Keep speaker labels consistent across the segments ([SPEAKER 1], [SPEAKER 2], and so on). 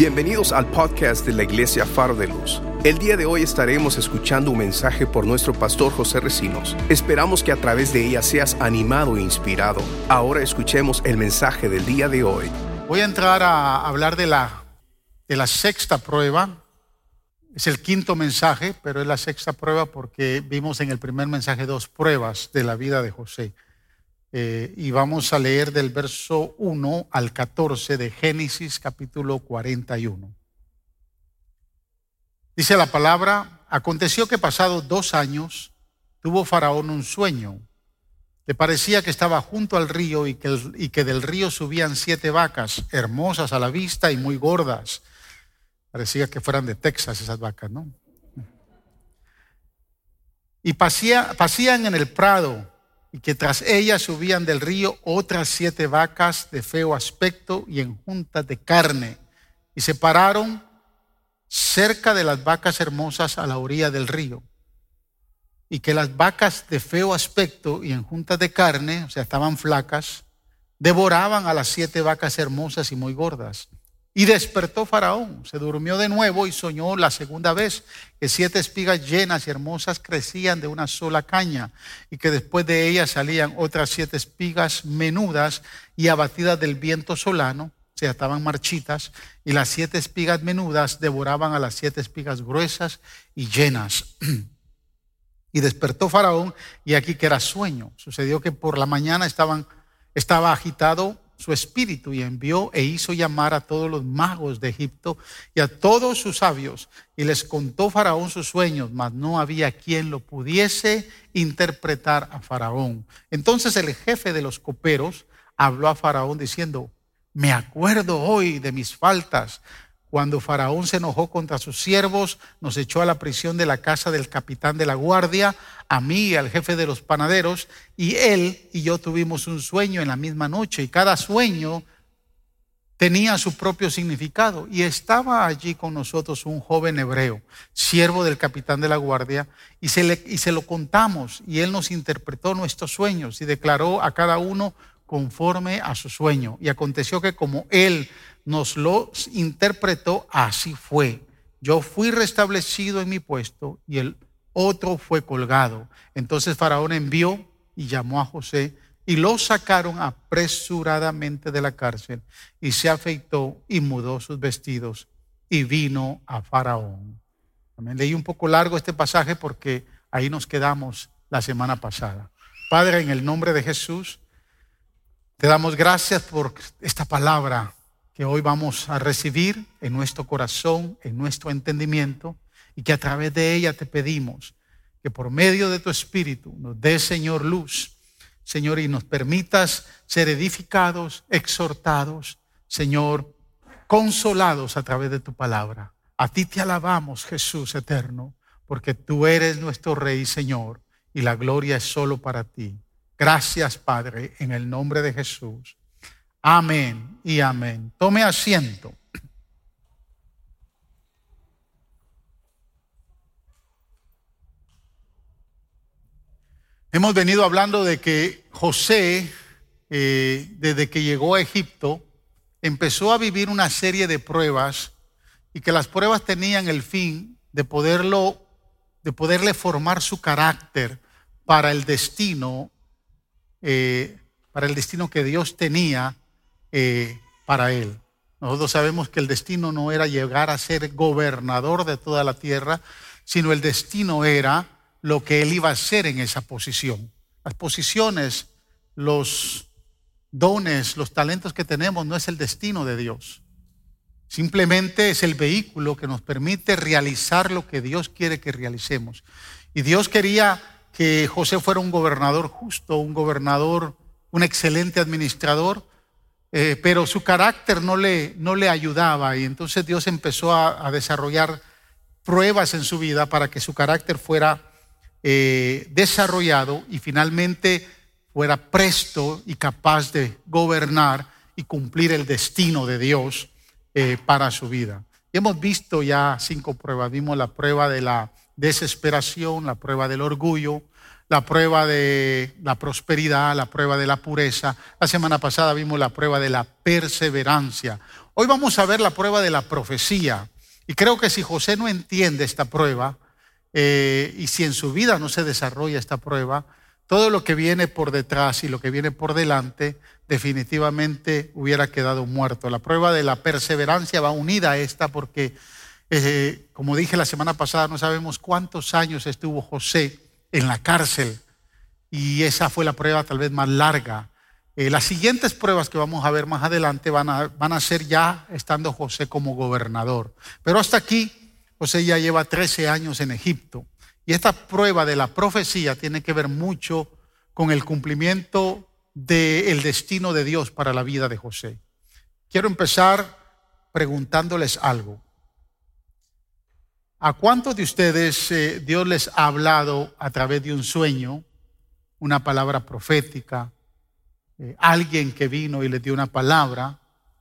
[SPEAKER 1] Bienvenidos al podcast de la Iglesia Faro de Luz. El día de hoy estaremos escuchando un mensaje por nuestro pastor José Recinos. Esperamos que a través de ella seas animado e inspirado. Ahora escuchemos el mensaje del día de hoy.
[SPEAKER 2] Voy a entrar a hablar de la, de la sexta prueba. Es el quinto mensaje, pero es la sexta prueba porque vimos en el primer mensaje dos pruebas de la vida de José. Eh, y vamos a leer del verso 1 al 14 de Génesis capítulo 41. Dice la palabra, aconteció que pasados dos años tuvo Faraón un sueño. Le parecía que estaba junto al río y que, y que del río subían siete vacas, hermosas a la vista y muy gordas. Parecía que fueran de Texas esas vacas, ¿no? Y pasían en el prado y que tras ellas subían del río otras siete vacas de feo aspecto y en juntas de carne, y se pararon cerca de las vacas hermosas a la orilla del río. Y que las vacas de feo aspecto y en juntas de carne, o sea, estaban flacas, devoraban a las siete vacas hermosas y muy gordas. Y despertó Faraón, se durmió de nuevo y soñó la segunda vez que siete espigas llenas y hermosas crecían de una sola caña y que después de ellas salían otras siete espigas menudas y abatidas del viento solano, o sea, estaban marchitas, y las siete espigas menudas devoraban a las siete espigas gruesas y llenas. y despertó Faraón y aquí que era sueño. Sucedió que por la mañana estaban, estaba agitado su espíritu y envió e hizo llamar a todos los magos de Egipto y a todos sus sabios y les contó Faraón sus sueños, mas no había quien lo pudiese interpretar a Faraón. Entonces el jefe de los coperos habló a Faraón diciendo, me acuerdo hoy de mis faltas cuando Faraón se enojó contra sus siervos, nos echó a la prisión de la casa del capitán de la guardia, a mí y al jefe de los panaderos, y él y yo tuvimos un sueño en la misma noche, y cada sueño tenía su propio significado. Y estaba allí con nosotros un joven hebreo, siervo del capitán de la guardia, y se, y se lo contamos, y él nos interpretó nuestros sueños y declaró a cada uno conforme a su sueño. Y aconteció que como él nos lo interpretó, así fue. Yo fui restablecido en mi puesto y el otro fue colgado. Entonces Faraón envió y llamó a José y lo sacaron apresuradamente de la cárcel y se afeitó y mudó sus vestidos y vino a Faraón. También leí un poco largo este pasaje porque ahí nos quedamos la semana pasada. Padre, en el nombre de Jesús, te damos gracias por esta palabra que hoy vamos a recibir en nuestro corazón, en nuestro entendimiento, y que a través de ella te pedimos que por medio de tu Espíritu nos des, Señor, luz, Señor, y nos permitas ser edificados, exhortados, Señor, consolados a través de tu palabra. A ti te alabamos, Jesús eterno, porque tú eres nuestro Rey, Señor, y la gloria es solo para ti. Gracias, Padre, en el nombre de Jesús. Amén y amén. Tome asiento. Hemos venido hablando de que José, eh, desde que llegó a Egipto, empezó a vivir una serie de pruebas y que las pruebas tenían el fin de poderlo, de poderle formar su carácter para el destino eh, para el destino que Dios tenía eh, para él. Nosotros sabemos que el destino no era llegar a ser gobernador de toda la tierra, sino el destino era lo que él iba a hacer en esa posición. Las posiciones, los dones, los talentos que tenemos no es el destino de Dios. Simplemente es el vehículo que nos permite realizar lo que Dios quiere que realicemos. Y Dios quería que José fuera un gobernador justo, un gobernador, un excelente administrador, eh, pero su carácter no le, no le ayudaba y entonces Dios empezó a, desarrollar pruebas en su vida para que su carácter fuera eh, desarrollado y finalmente fuera presto y capaz de gobernar y cumplir el destino de Dios eh, para su vida. Y hemos visto ya cinco pruebas. Vimos la prueba de la desesperación, la prueba del orgullo, la prueba de la prosperidad, la prueba de la pureza. La semana pasada vimos la prueba de la perseverancia. Hoy vamos a ver la prueba de la profecía. Y creo que si José no entiende esta prueba, eh, y si en su vida no se desarrolla esta prueba, todo lo que viene por detrás y lo que viene por delante definitivamente hubiera quedado muerto. La prueba de la perseverancia va unida a esta porque, eh, como dije la semana pasada, no sabemos cuántos años estuvo José en la cárcel y esa fue la prueba tal vez más larga. Eh, las siguientes pruebas que vamos a ver más adelante van a, van a ser ya estando José como gobernador. Pero hasta aquí José ya lleva 13 años en Egipto y esta prueba de la profecía tiene que ver mucho con el cumplimiento del destino de Dios para la vida de José. Quiero empezar preguntándoles algo. ¿A cuántos de ustedes eh, Dios les ha hablado a través de un sueño, una palabra profética, eh, alguien que vino y les dio una palabra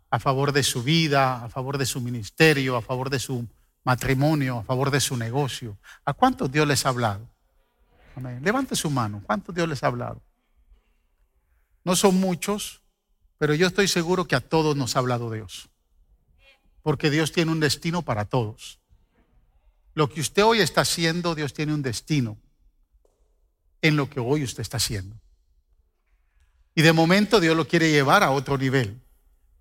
[SPEAKER 2] a favor de su vida, a favor de su ministerio, a favor de su matrimonio, a favor de su negocio? ¿A cuántos Dios les ha hablado? Levante su mano. ¿Cuántos Dios les ha hablado? No son muchos, pero yo estoy seguro que a todos nos ha hablado Dios. Porque Dios tiene un destino para todos. Lo que usted hoy está haciendo, Dios tiene un destino en lo que hoy usted está haciendo. Y de momento Dios lo quiere llevar a otro nivel.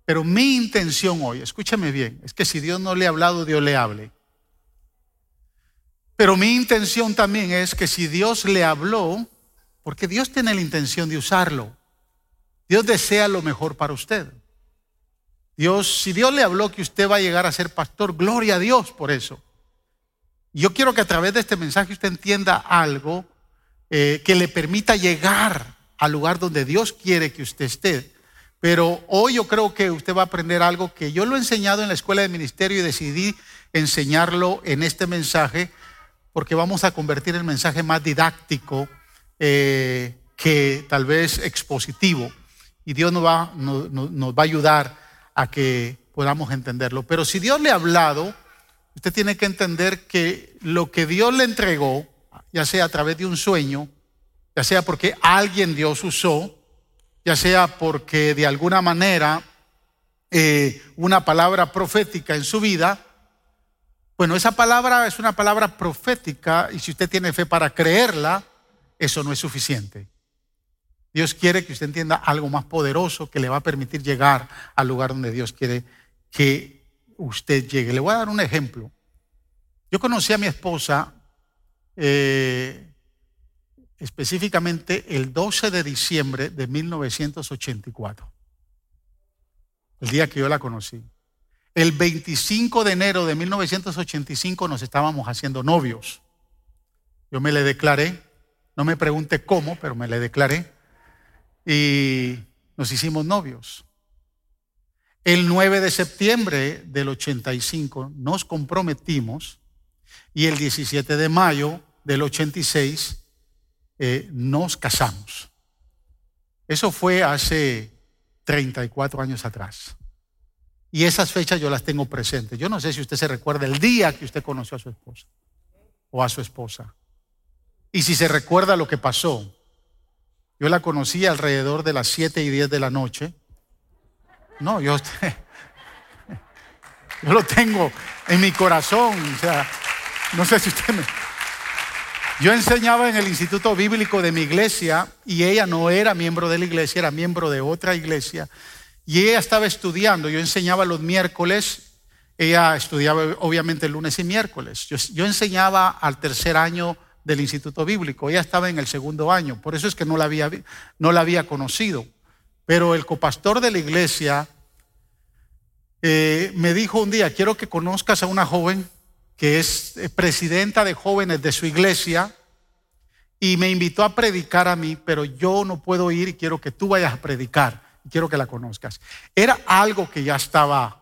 [SPEAKER 2] Pero mi intención hoy, escúchame bien, es que si Dios no le ha hablado, Dios le hable. Pero mi intención también es que si Dios le habló, porque Dios tiene la intención de usarlo, Dios desea lo mejor para usted. Dios, si Dios le habló que usted va a llegar a ser pastor, gloria a Dios por eso. Yo quiero que a través de este mensaje usted entienda algo eh, que le permita llegar al lugar donde Dios quiere que usted esté. Pero hoy yo creo que usted va a aprender algo que yo lo he enseñado en la escuela de ministerio y decidí enseñarlo en este mensaje porque vamos a convertir el mensaje más didáctico eh, que tal vez expositivo. Y Dios nos va, nos va a ayudar a que podamos entenderlo. Pero si Dios le ha hablado, usted tiene que entender que lo que Dios le entregó, ya sea a través de un sueño, ya sea porque alguien Dios usó, ya sea porque de alguna manera eh, una palabra profética en su vida, bueno, esa palabra es una palabra profética y si usted tiene fe para creerla, eso no es suficiente. Dios quiere que usted entienda algo más poderoso que le va a permitir llegar al lugar donde Dios quiere que usted llegue. Le voy a dar un ejemplo. Yo conocí a mi esposa eh, específicamente el 12 de diciembre de 1984, el día que yo la conocí. El 25 de enero de 1985 nos estábamos haciendo novios. Yo me le declaré, no me pregunte cómo, pero me le declaré y nos hicimos novios. El 9 de septiembre del 85 nos comprometimos y el 17 de mayo del 86 eh, nos casamos. Eso fue hace 34 años atrás. Y esas fechas yo las tengo presentes. Yo no sé si usted se recuerda el día que usted conoció a su esposa o a su esposa. Y si se recuerda lo que pasó. Yo la conocí alrededor de las 7 y 10 de la noche no, yo, yo lo tengo en mi corazón. O sea, no sé si usted me... Yo enseñaba en el Instituto Bíblico de mi iglesia y ella no era miembro de la iglesia, era miembro de otra iglesia. Y ella estaba estudiando, yo enseñaba los miércoles, ella estudiaba obviamente el lunes y miércoles. Yo, yo enseñaba al tercer año del Instituto Bíblico, ella estaba en el segundo año, por eso es que no la había, no la había conocido. Pero el copastor de la iglesia eh, me dijo un día, quiero que conozcas a una joven que es eh, presidenta de jóvenes de su iglesia y me invitó a predicar a mí, pero yo no puedo ir y quiero que tú vayas a predicar quiero que la conozcas. Era algo que ya estaba,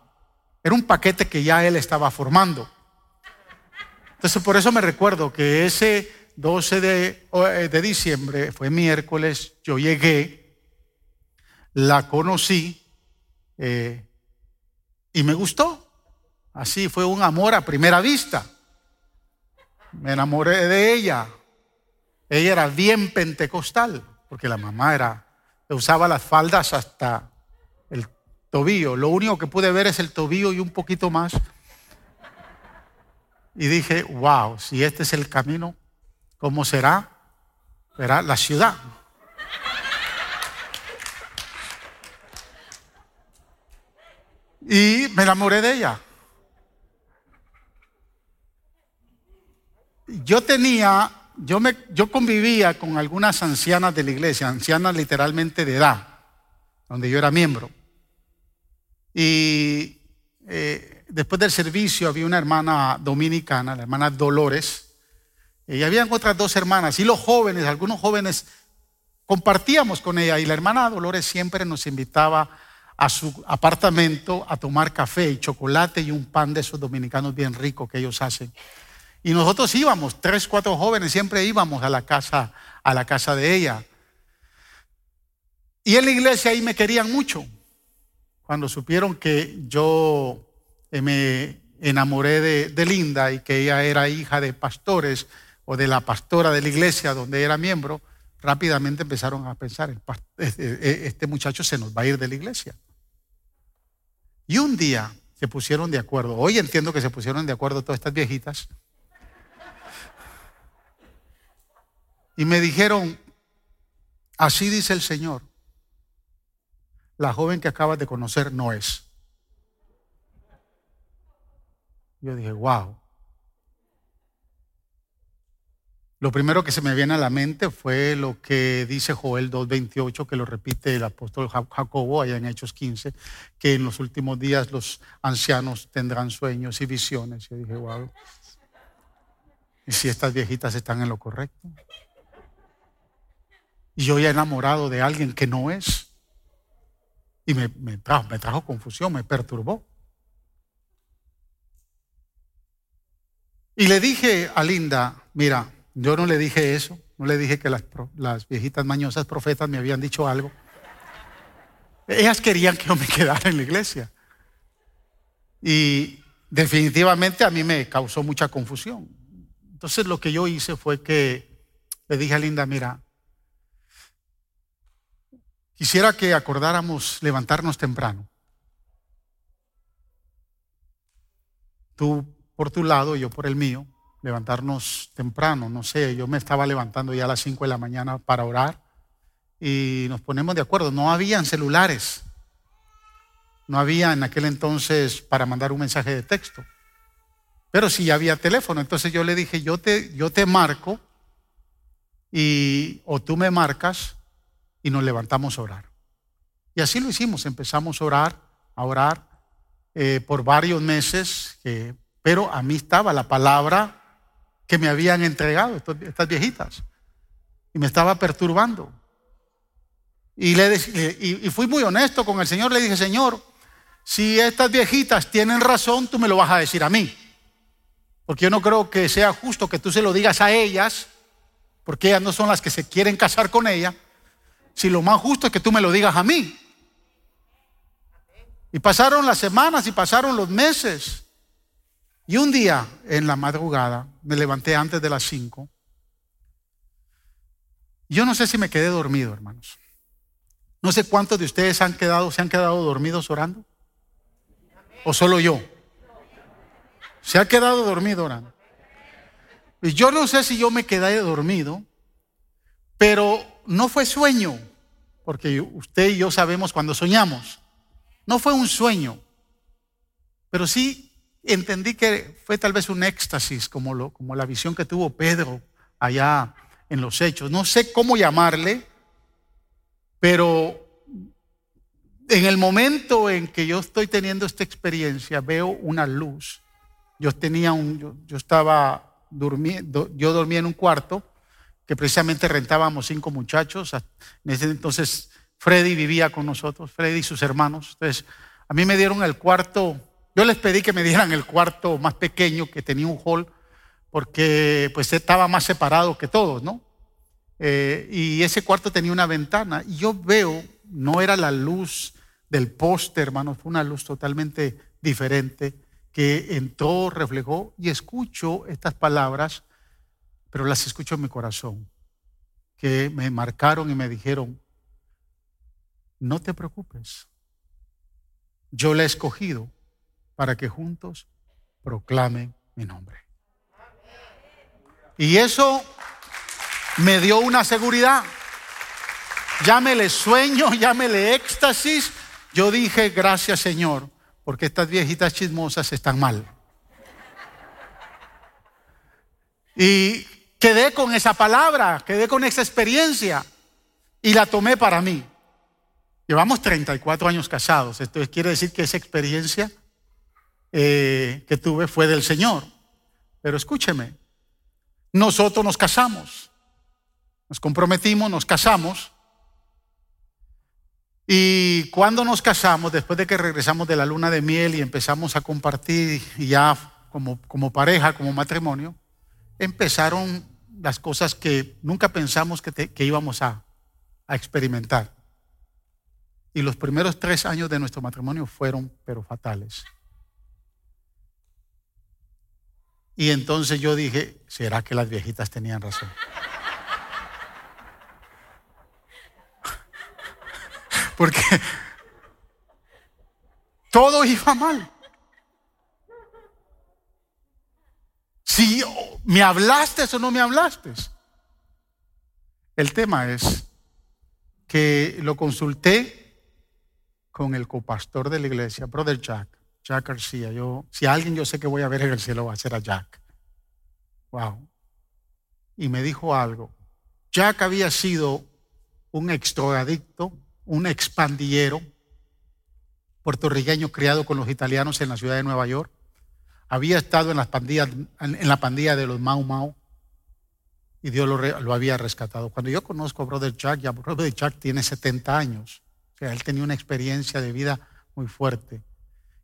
[SPEAKER 2] era un paquete que ya él estaba formando. Entonces por eso me recuerdo que ese 12 de, eh, de diciembre, fue miércoles, yo llegué, la conocí eh, y me gustó. Así fue un amor a primera vista. Me enamoré de ella. ella era bien pentecostal, porque la mamá era, usaba las faldas hasta el tobillo. Lo único que pude ver es el tobillo y un poquito más. Y dije, wow, si este es el camino, ¿cómo será? Será la ciudad. Y me enamoré de ella. Yo tenía, yo, me, yo convivía con algunas ancianas de la iglesia, ancianas literalmente de edad, donde yo era miembro. Y eh, después del servicio había una hermana dominicana, la hermana Dolores, y habían otras dos hermanas, y los jóvenes, algunos jóvenes, compartíamos con ella, y la hermana Dolores siempre nos invitaba a su apartamento a tomar café y chocolate y un pan de esos dominicanos bien ricos que ellos hacen. Y nosotros íbamos, tres, cuatro jóvenes, siempre íbamos a la casa, a la casa de ella. Y en la iglesia ahí me querían mucho. Cuando supieron que yo eh, me enamoré de, de Linda y que ella era hija de pastores o de la pastora de la iglesia donde era miembro, rápidamente empezaron a pensar, este muchacho se nos va a ir de la iglesia. Y un día se pusieron de acuerdo, hoy entiendo que se pusieron de acuerdo todas estas viejitas, Y me dijeron, así dice el Señor, la joven que acabas de conocer no es. Yo dije, wow. Lo primero que se me viene a la mente fue lo que dice Joel 2.28, que lo repite el apóstol Jacobo allá en Hechos 15, que en los últimos días los ancianos tendrán sueños y visiones. Yo dije, wow. ¿Y si estas viejitas están en lo correcto? Y yo ya enamorado de alguien que no es. Y me, trajo, me trajo confusión, me perturbó. Y le dije a Linda, mira, yo no le dije eso, no le dije que las, viejitas mañosas profetas me habían dicho algo. Ellas querían que yo me quedara en la iglesia. Y definitivamente a mí me causó mucha confusión. Entonces lo que yo hice fue que le dije a Linda, mira, Quisiera que acordáramos levantarnos temprano. Tú por tu lado y yo por el mío, levantarnos temprano. No sé, yo me estaba levantando ya a las 5 de la mañana para orar y nos ponemos de acuerdo. No habían celulares. No había en aquel entonces para mandar un mensaje de texto. Pero sí había teléfono. Entonces yo le dije, yo te, yo te marco y o tú me marcas y nos levantamos a orar. Y así lo hicimos, empezamos a orar, a orar eh, por varios meses, pero a mí estaba la palabra que me habían entregado estas viejitas y me estaba perturbando. Y, le, y fui muy honesto con el Señor, le dije, Señor, si estas viejitas tienen razón, tú me lo vas a decir a mí. Porque yo no creo que sea justo que tú se lo digas a ellas, porque ellas no son las que se quieren casar con ella, si lo más justo es que tú me lo digas a mí. Y pasaron las semanas y pasaron los meses. Y un día en la madrugada, me levanté antes de las cinco. Yo no sé si me quedé dormido, hermanos. No sé cuántos de ustedes han quedado, se han quedado dormidos orando. ¿O solo yo? Se ha quedado dormido orando. Yo no sé si yo me quedé dormido, pero no fue sueño porque usted y yo sabemos cuando soñamos. No fue un sueño, pero sí entendí que fue tal vez un éxtasis, como, lo, como la visión que tuvo Pedro allá en los hechos. No sé cómo llamarle, pero en el momento en que yo estoy teniendo esta experiencia, veo una luz. Yo tenía un, yo estaba durmiendo, yo dormía en un cuarto que precisamente rentábamos cinco muchachos. En ese entonces Freddy vivía con nosotros, Freddy y sus hermanos. Entonces, a mí me dieron el cuarto, yo les pedí que me dieran el cuarto más pequeño que tenía un hall, porque pues estaba más separado que todos, ¿no? Eh, y ese cuarto tenía una ventana y yo veo, no era la luz del poste, hermanos, fue una luz totalmente diferente que entró, reflejó y escucho estas palabras pero las escucho en mi corazón. que me marcaron y me dijeron, no te preocupes, yo la he escogido para que juntos proclamen mi nombre. Y eso me dio una seguridad. Llámele sueño, llámele éxtasis. Yo dije, gracias Señor, porque estas viejitas chismosas están mal. Y quedé con esa palabra, quedé con esa experiencia y la tomé para mí. Llevamos 34 años casados, entonces quiere decir que esa experiencia eh, que tuve fue del Señor. Pero escúcheme, nosotros nos casamos, nos comprometimos, nos casamos. Y cuando nos casamos, después de que regresamos de la luna de miel y empezamos a compartir ya como, como pareja, como matrimonio, empezaron las cosas que nunca pensamos que, íbamos a, a experimentar. Y los primeros tres años de nuestro matrimonio fueron, pero fatales. Y entonces yo dije, ¿será que las viejitas tenían razón? Porque todo iba mal. Si me hablaste o no me hablaste. El tema es que lo consulté con el copastor de la iglesia, Brother Jack. Jack García. Yo, si alguien yo sé que voy a ver en el cielo va a ser a Jack. Wow. Y me dijo algo. Jack había sido un extrogadicto, un expandillero puertorriqueño criado con los italianos en la ciudad de Nueva York. Había estado en, las pandillas, en la pandilla de los Mau Mau y Dios lo, lo, había rescatado. Cuando yo conozco a Brother Jack, ya Brother Jack tiene 70 años. O sea, él tenía una experiencia de vida muy fuerte.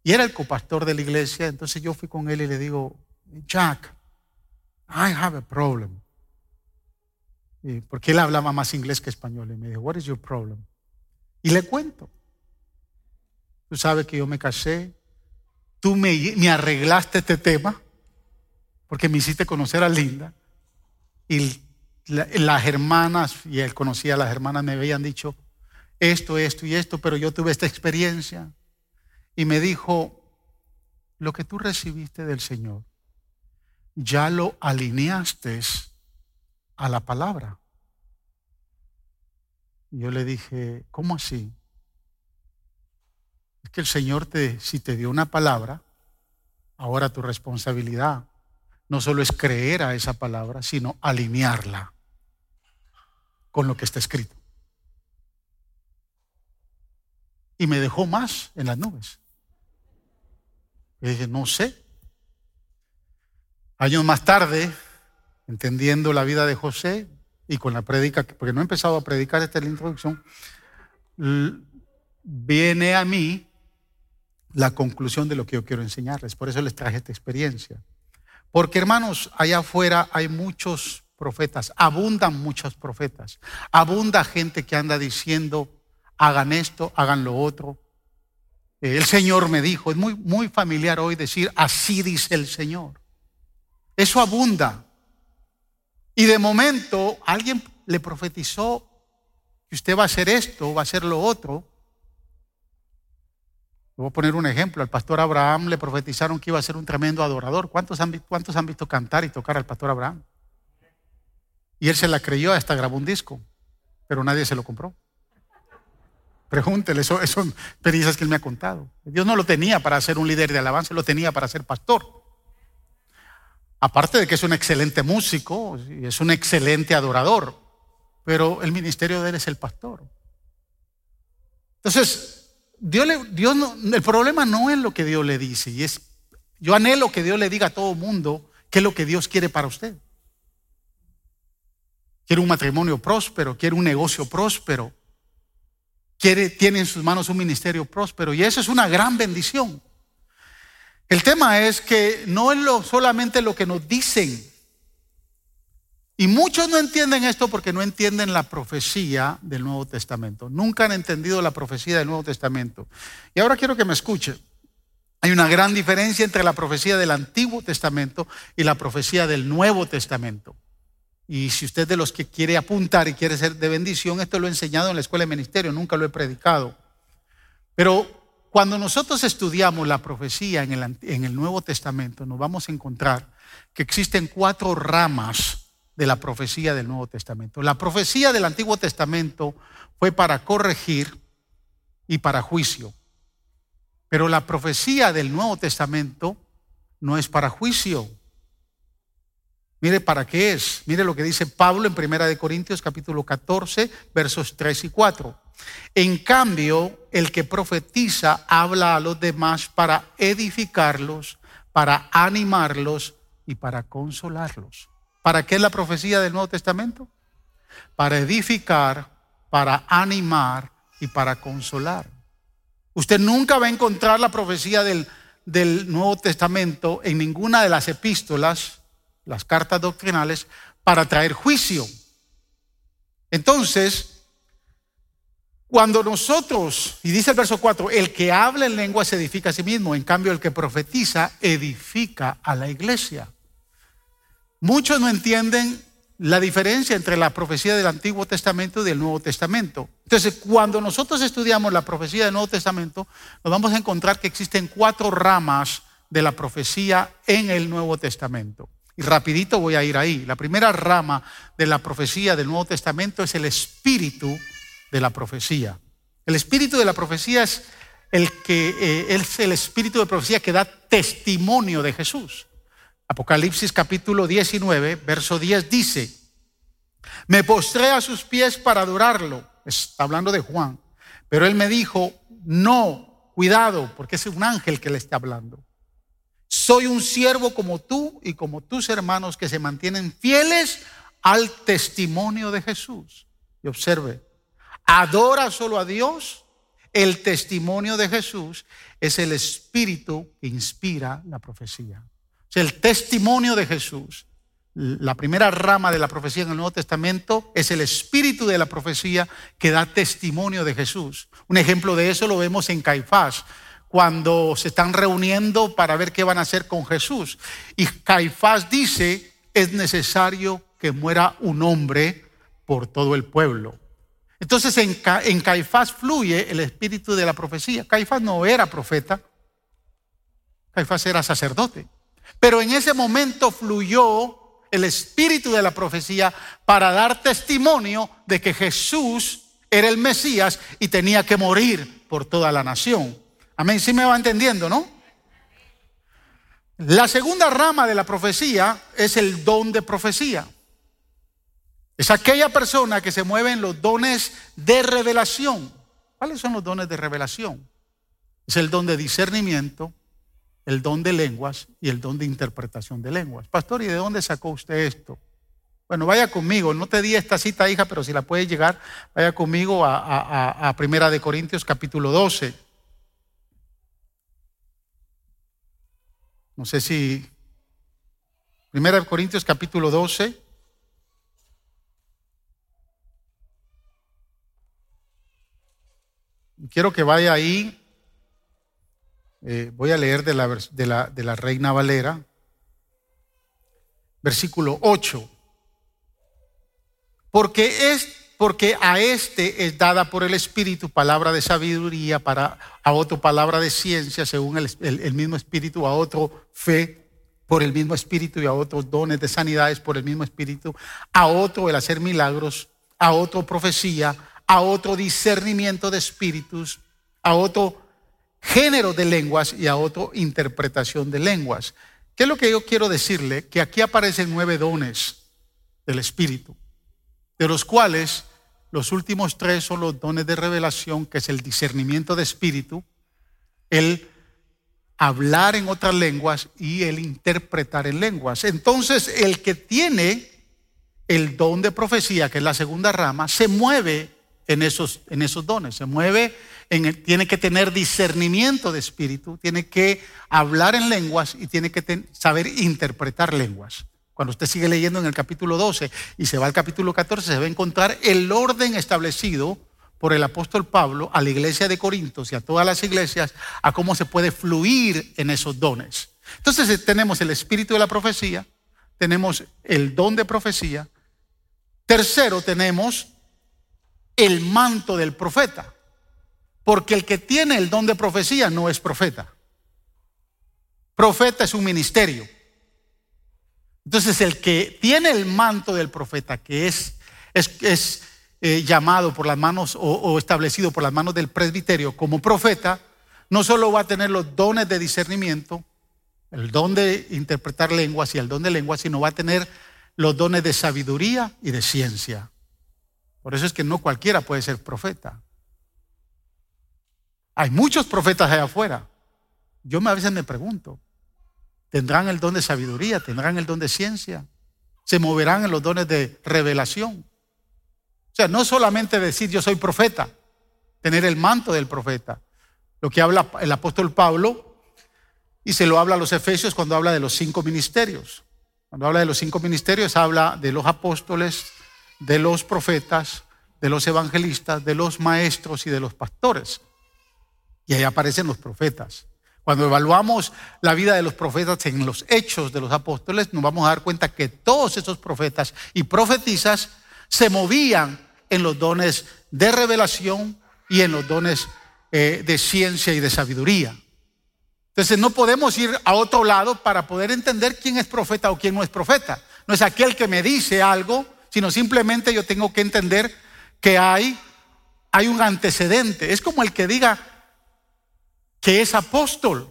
[SPEAKER 2] Y era el copastor de la iglesia, entonces yo fui con él y le digo, Jack, I have a problem. porque él hablaba más inglés que español. Y me dijo, What is your problem? Y le cuento. Tú sabes que yo me casé, tú me, me arreglaste este tema, porque me hiciste conocer a Linda. Y las hermanas, y él conocía a las hermanas, me habían dicho esto, esto y esto, pero yo tuve esta experiencia y me dijo, lo que tú recibiste del Señor, ya lo alineaste a la palabra. Y yo le dije, ¿cómo así? Es que el Señor te, si te dio una palabra, ahora tu responsabilidad no solo es creer a esa palabra, sino alinearla con lo que está escrito. Y me dejó más en las nubes. Y dije, no sé. Años más tarde, entendiendo la vida de José y con la predica, porque no he empezado a predicar, esta es la introducción, viene a mí la conclusión de lo que yo quiero enseñarles. Por eso les traje esta experiencia. Porque hermanos, allá afuera hay muchos profetas, abundan muchos profetas, abunda gente que anda diciendo, hagan esto, hagan lo otro, el Señor me dijo, es muy, muy familiar hoy decir, así dice el Señor. Eso abunda. Y de momento alguien le profetizó que usted va a hacer esto, va a hacer lo otro. Voy a poner un ejemplo. Al pastor Abraham le profetizaron que iba a ser un tremendo adorador. ¿Cuántos ¿Cuántos han visto cantar y tocar al pastor Abraham? Y él se la creyó, hasta grabó un disco, pero nadie se lo compró. Pregúntele, eso, son experiencias que él me ha contado. Dios no lo tenía para ser un líder de alabanza, lo tenía para ser pastor. Aparte de que es un excelente músico y es un excelente adorador, pero el ministerio de él es el pastor. Entonces, Dios, Dios el problema no es lo que Dios le dice, y es, yo anhelo que Dios le diga a todo mundo qué es lo que Dios quiere para usted. Quiere un matrimonio próspero, quiere un negocio próspero, tiene en sus manos un ministerio próspero y eso es una gran bendición. El tema es que no es lo, solamente lo que nos dicen. Y muchos no entienden esto porque no entienden la profecía del Nuevo Testamento. Nunca han entendido la profecía del Nuevo Testamento. Y ahora quiero que me escuche. Hay una gran diferencia entre la profecía del Antiguo Testamento y la profecía del Nuevo Testamento. Y si usted de los que quiere apuntar y quiere ser de bendición, esto lo he enseñado en la escuela de ministerio, nunca lo he predicado. Pero cuando nosotros estudiamos la profecía en el, en el Nuevo Testamento, nos vamos a encontrar que existen cuatro ramas de la profecía del Nuevo Testamento. La profecía del Antiguo Testamento fue para corregir y para juicio. Pero la profecía del Nuevo Testamento no es para juicio. Mire para qué es. Mire lo que dice Pablo en Primera de Corintios capítulo 14, versos 3 y 4. En cambio, el que profetiza habla a los demás para edificarlos, para animarlos y para consolarlos. ¿Para qué es la profecía del Nuevo Testamento? Para edificar, para animar y para consolar. Usted nunca va a encontrar la profecía del, del Nuevo Testamento en ninguna de las epístolas, las cartas doctrinales, para traer juicio. Entonces, cuando nosotros, y dice el verso 4, el que habla en lengua se edifica a sí mismo, en cambio el que profetiza edifica a la iglesia. Muchos no entienden la diferencia entre la profecía del Antiguo Testamento y del Nuevo Testamento. Entonces, cuando nosotros estudiamos la profecía del Nuevo Testamento, nos vamos a encontrar que existen cuatro ramas de la profecía en el Nuevo Testamento. Y rapidito voy a ir ahí. La primera rama de la profecía del Nuevo Testamento es el espíritu de la profecía. El espíritu de la profecía es el que eh, es el espíritu de profecía que da testimonio de Jesús. Apocalipsis capítulo 19, verso 10 dice, me postré a sus pies para adorarlo. Está hablando de Juan. Pero él me dijo, no, cuidado, porque es un ángel que le está hablando. Soy un siervo como tú y como tus hermanos que se mantienen fieles al testimonio de Jesús. Y observe, adora solo a Dios. El testimonio de Jesús es el espíritu que inspira la profecía el testimonio de Jesús. La primera rama de la profecía en el Nuevo Testamento es el espíritu de la profecía que da testimonio de Jesús. Un ejemplo de eso lo vemos en Caifás, cuando se están reuniendo para ver qué van a hacer con Jesús. Y Caifás dice, es necesario que muera un hombre por todo el pueblo. Entonces en, Caifás fluye el espíritu de la profecía. Caifás no era profeta, Caifás era sacerdote. Pero en ese momento fluyó el espíritu de la profecía para dar testimonio de que Jesús era el Mesías y tenía que morir por toda la nación. Amén, sí me va entendiendo, ¿no? La segunda rama de la profecía es el don de profecía. Es aquella persona que se mueve en los dones de revelación. ¿Cuáles son los dones de revelación? Es el don de discernimiento, el don de lenguas y el don de interpretación de lenguas. Pastor, ¿y de dónde sacó usted esto? Bueno, vaya conmigo, no te di esta cita, hija, pero si la puede llegar, vaya conmigo a, a Primera de Corintios capítulo 12. No sé si Primera de Corintios capítulo 12. Quiero que vaya ahí eh, voy a leer de la, de, la, de la Reina Valera, versículo 8. Porque, es, porque a este es dada por el Espíritu palabra de sabiduría, para, a otro palabra de ciencia, según el, el mismo Espíritu, a otro fe por el mismo Espíritu y a otros dones de sanidades por el mismo Espíritu, a otro el hacer milagros, a otro profecía, a otro discernimiento de espíritus, a otro género de lenguas y a otro interpretación de lenguas. ¿Qué es lo que yo quiero decirle? Que aquí aparecen nueve dones del Espíritu, de los cuales los últimos tres son los dones de revelación, que es el discernimiento de espíritu, el hablar en otras lenguas y el interpretar en lenguas. Entonces, el que tiene el don de profecía, que es la segunda rama, se mueve en esos, en esos dones, se mueve tiene que tener discernimiento de espíritu, tiene que hablar en lenguas y tiene que saber interpretar lenguas. Cuando usted sigue leyendo en el capítulo 12 y se va al capítulo 14, se va a encontrar el orden establecido por el apóstol Pablo a la iglesia de Corintios y a todas las iglesias a cómo se puede fluir en esos dones. Entonces eh, tenemos el espíritu de la profecía, tenemos el don de profecía, Tercero, tenemos el manto del profeta. Porque el que tiene el don de profecía no es profeta. Profeta es un ministerio. Entonces el que tiene el manto del profeta, que es, eh, llamado por las manos o, o establecido por las manos del presbiterio como profeta, no solo va a tener los dones de discernimiento, el don de interpretar lenguas y el don de lenguas, sino va a tener los dones de sabiduría y de ciencia. Por eso es que no cualquiera puede ser profeta. Hay muchos profetas allá afuera. Yo a veces me pregunto, ¿tendrán el don de sabiduría? ¿Tendrán el don de ciencia? ¿Se moverán en los dones de revelación? O sea, no solamente decir yo soy profeta, tener el manto del profeta. Lo que habla el apóstol Pablo y se lo habla a los efesios cuando habla de los cinco ministerios. Cuando habla de los cinco ministerios, habla de los apóstoles, de los profetas, de los evangelistas, de los maestros y de los pastores. Y ahí aparecen los profetas. Cuando evaluamos la vida de los profetas en los hechos de los apóstoles, nos vamos a dar cuenta que todos esos profetas y profetizas se movían en los dones de revelación y en los dones eh, de ciencia y de sabiduría. Entonces no podemos ir a otro lado para poder entender quién es profeta o quién no es profeta. No es aquel que me dice algo, sino simplemente yo tengo que entender que hay, hay un antecedente. Es como el que diga, que es apóstol.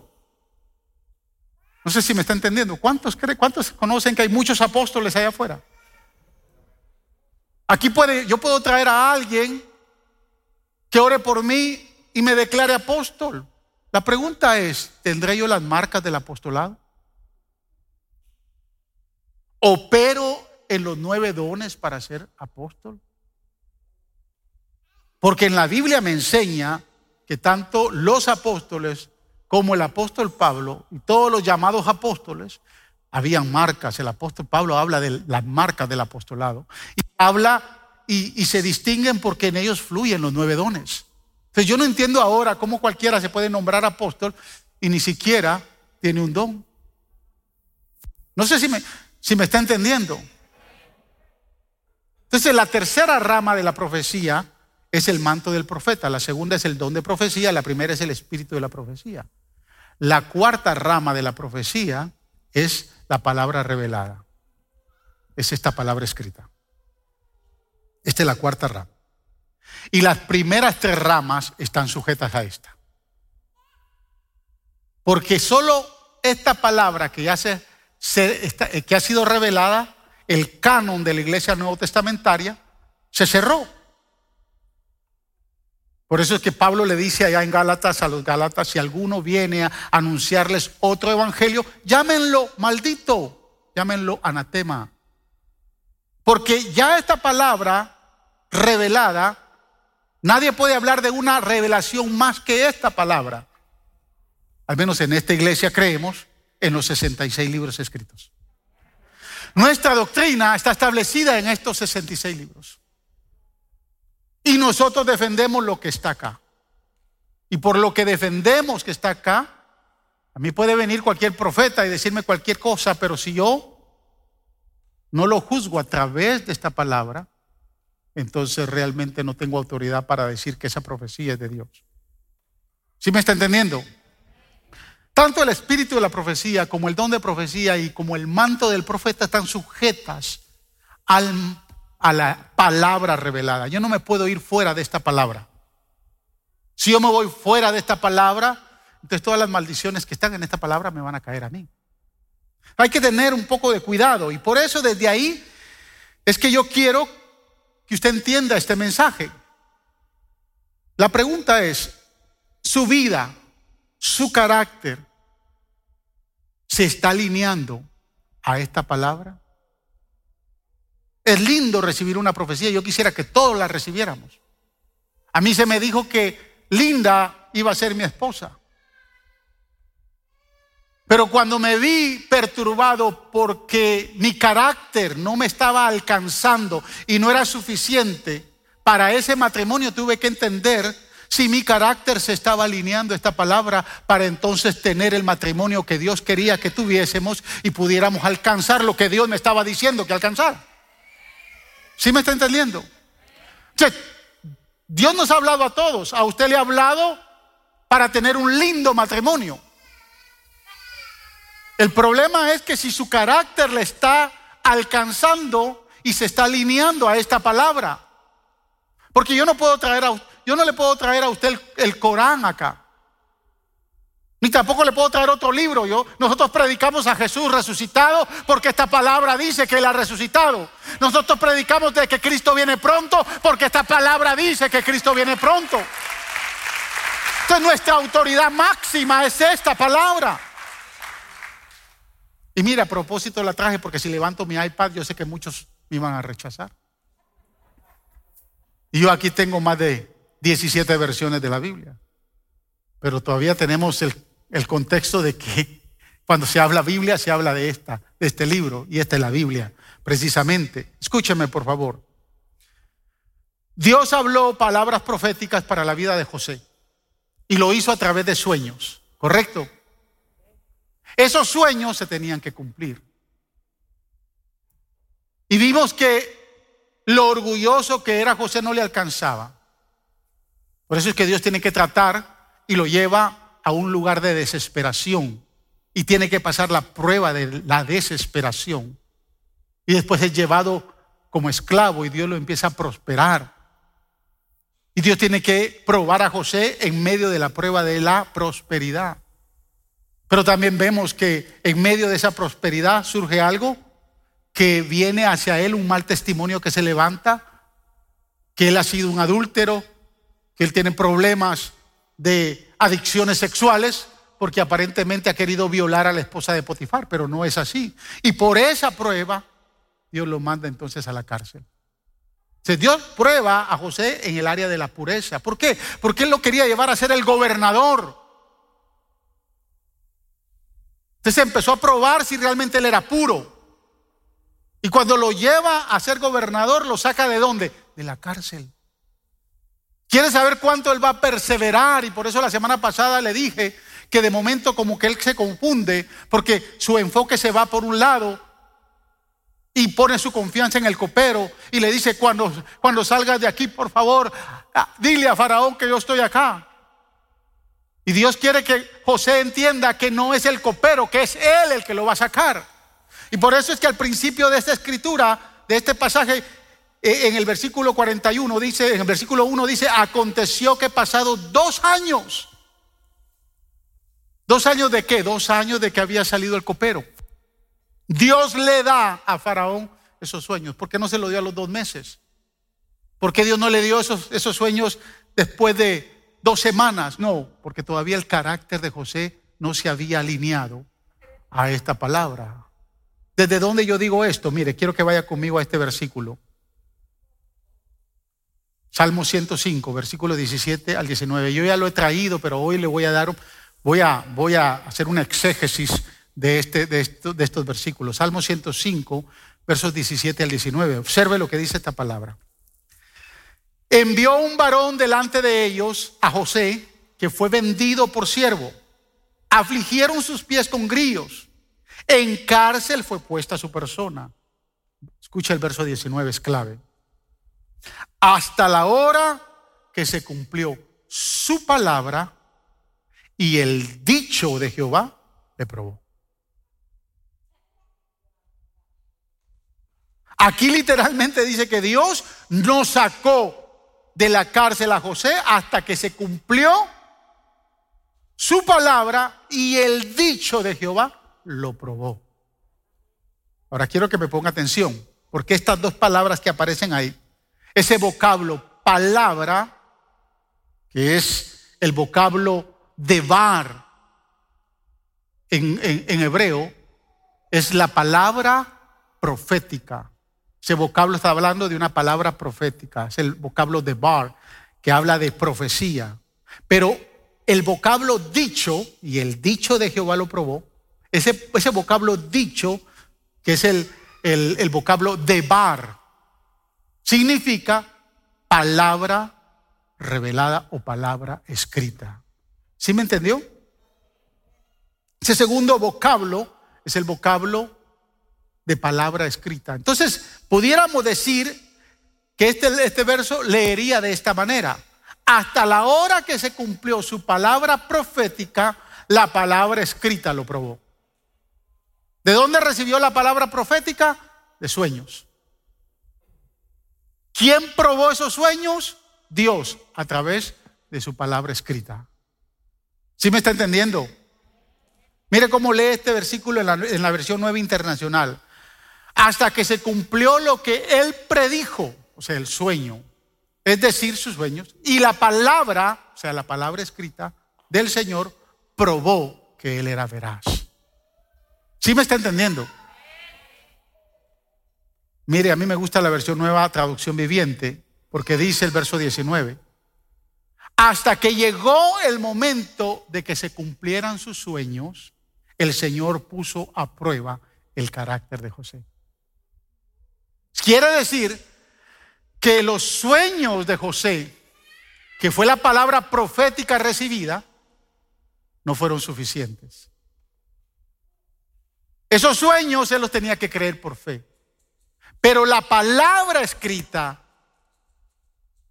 [SPEAKER 2] No sé si me está entendiendo. ¿Cuántos, ¿Cuántos conocen que hay muchos apóstoles allá afuera? Aquí puede, yo puedo traer a alguien que ore por mí y me declare apóstol. La pregunta es, ¿tendré yo las marcas del apostolado? ¿Opero en los nueve dones para ser apóstol? Porque en la Biblia me enseña que tanto los apóstoles como el apóstol Pablo y todos los llamados apóstoles habían marcas. El apóstol Pablo habla de las marcas del apostolado. Y habla y, se distinguen porque en ellos fluyen los nueve dones. Entonces yo no entiendo ahora cómo cualquiera se puede nombrar apóstol y ni siquiera tiene un don. No sé si me, si me está entendiendo. Entonces la tercera rama de la profecía es el manto del profeta, la segunda es el don de profecía, la primera es el espíritu de la profecía. La cuarta rama de la profecía es la palabra revelada. Es esta palabra escrita. Esta es la cuarta rama. Y las primeras tres ramas están sujetas a esta. Porque solo esta palabra que ya se, que ha sido revelada, el canon de la iglesia nuevo testamentaria, se cerró. Por eso es que Pablo le dice allá en Gálatas a los Gálatas, si alguno viene a anunciarles otro evangelio, llámenlo maldito, llámenlo anatema. Porque ya esta palabra revelada, nadie puede hablar de una revelación más que esta palabra. Al menos en esta iglesia creemos en los 66 libros escritos. Nuestra doctrina está establecida en estos 66 libros. Y nosotros defendemos lo que está acá. Y por lo que defendemos que está acá, a mí puede venir cualquier profeta y decirme cualquier cosa, pero si yo no lo juzgo a través de esta palabra, entonces realmente no tengo autoridad para decir que esa profecía es de Dios. ¿Sí me está entendiendo? Tanto el espíritu de la profecía como el don de profecía y como el manto del profeta están sujetas al a la palabra revelada. Yo no me puedo ir fuera de esta palabra. Si yo me voy fuera de esta palabra, entonces todas las maldiciones que están en esta palabra me van a caer a mí. Hay que tener un poco de cuidado y por eso desde ahí es que yo quiero que usted entienda este mensaje. La pregunta es, ¿su vida, su carácter se está alineando a esta palabra? Es lindo recibir una profecía. Yo quisiera que todos la recibiéramos. A mí se me dijo que Linda iba a ser mi esposa. Pero cuando me vi perturbado porque mi carácter no me estaba alcanzando y no era suficiente para ese matrimonio, tuve que entender si mi carácter se estaba alineando esta palabra para entonces tener el matrimonio que Dios quería que tuviésemos y pudiéramos alcanzar lo que Dios me estaba diciendo que alcanzar. ¿Sí me está entendiendo? Dios nos ha hablado a todos. A usted le ha hablado para tener un lindo matrimonio. El problema es que si su carácter le está alcanzando y se está alineando a esta palabra. Porque yo no puedo traer a yo no le puedo traer a usted el, el Corán acá. Ni tampoco le puedo traer otro libro. Yo, nosotros predicamos a Jesús resucitado porque esta palabra dice que Él ha resucitado. Nosotros predicamos de que Cristo viene pronto porque esta palabra dice que Cristo viene pronto. Entonces nuestra autoridad máxima es esta palabra. Y mira, a propósito la traje porque si levanto mi iPad yo sé que muchos me iban a rechazar. Y yo aquí tengo más de 17 versiones de la Biblia. Pero todavía tenemos el el contexto de que cuando se habla Biblia se habla de esta, de este libro, y esta es la Biblia, precisamente. Escúcheme, por favor. Dios habló palabras proféticas para la vida de José y lo hizo a través de sueños, ¿correcto? Esos sueños se tenían que cumplir. Y vimos que lo orgulloso que era José no le alcanzaba. Por eso es que Dios tiene que tratar y lo lleva a un lugar de desesperación y tiene que pasar la prueba de la desesperación. Y después es llevado como esclavo y Dios lo empieza a prosperar. Y Dios tiene que probar a José en medio de la prueba de la prosperidad. Pero también vemos que en medio de esa prosperidad surge algo que viene hacia él, un mal testimonio que se levanta, que él ha sido un adúltero, que él tiene problemas de adicciones sexuales porque aparentemente ha querido violar a la esposa de Potifar, pero no es así. Y por esa prueba, Dios lo manda entonces a la cárcel. Se Dios prueba a José en el área de la pureza. ¿Por qué? Porque él lo quería llevar a ser el gobernador. Entonces empezó a probar si realmente él era puro. Y cuando lo lleva a ser gobernador, lo saca de dónde? De la cárcel. Quiere saber cuánto él va a perseverar y por eso la semana pasada le dije que de momento como que él se confunde porque su enfoque se va por un lado y pone su confianza en el copero y le dice cuando, cuando salgas de aquí por favor ah, dile a Faraón que yo estoy acá. Y Dios quiere que José entienda que no es el copero, que es él el que lo va a sacar. Y por eso es que al principio de esta escritura, de este pasaje, en el versículo 41 dice, en el versículo 1 dice, aconteció que pasado dos años. ¿Dos años de qué? Dos años de que había salido el copero. Dios le da a Faraón esos sueños. ¿Por qué no se lo dio a los dos meses? ¿Por qué Dios no le dio esos, esos sueños después de dos semanas? No, porque todavía el carácter de José no se había alineado a esta palabra. ¿Desde dónde yo digo esto? Mire, quiero que vaya conmigo a este versículo. Salmo 105, versículo 17 al 19. Yo ya lo he traído, pero hoy le voy a dar, voy a, voy a hacer una exégesis de, este, de, de estos versículos. Salmo 105, versos 17 al 19. Observe lo que dice esta palabra. Envió un varón delante de ellos a José, que fue vendido por siervo. Afligieron sus pies con grillos. En cárcel fue puesta su persona. Escucha el verso 19, es clave hasta la hora que se cumplió su palabra y el dicho de Jehová le probó. Aquí literalmente dice que Dios no sacó de la cárcel a José hasta que se cumplió su palabra y el dicho de Jehová lo probó. Ahora quiero que me ponga atención, porque estas dos palabras que aparecen ahí ese vocablo palabra, que es el vocablo de bar en, hebreo, es la palabra profética. Ese vocablo está hablando de una palabra profética, es el vocablo de bar, que habla de profecía. Pero el vocablo dicho, y el dicho de Jehová lo probó, ese, vocablo dicho, que es el, el, el vocablo de bar, significa palabra revelada o palabra escrita. ¿Sí me entendió? Ese segundo vocablo es el vocablo de palabra escrita. Entonces, pudiéramos decir que este, este verso leería de esta manera. Hasta la hora que se cumplió su palabra profética, la palabra escrita lo probó. ¿De dónde recibió la palabra profética? De sueños. ¿Quién probó esos sueños? Dios, a través de su palabra escrita. ¿Sí me está entendiendo? Mire cómo lee este versículo en la, en la versión nueva internacional. Hasta que se cumplió lo que él predijo, o sea, el sueño, es decir, sus sueños, y la palabra, o sea, la palabra escrita del Señor, probó que él era veraz. ¿Sí me está entendiendo? Mire, a mí me gusta la versión nueva traducción viviente, porque dice el verso 19, hasta que llegó el momento de que se cumplieran sus sueños, el Señor puso a prueba el carácter de José. Quiere decir que los sueños de José, que fue la palabra profética recibida, no fueron suficientes. Esos sueños él los tenía que creer por fe. Pero la palabra escrita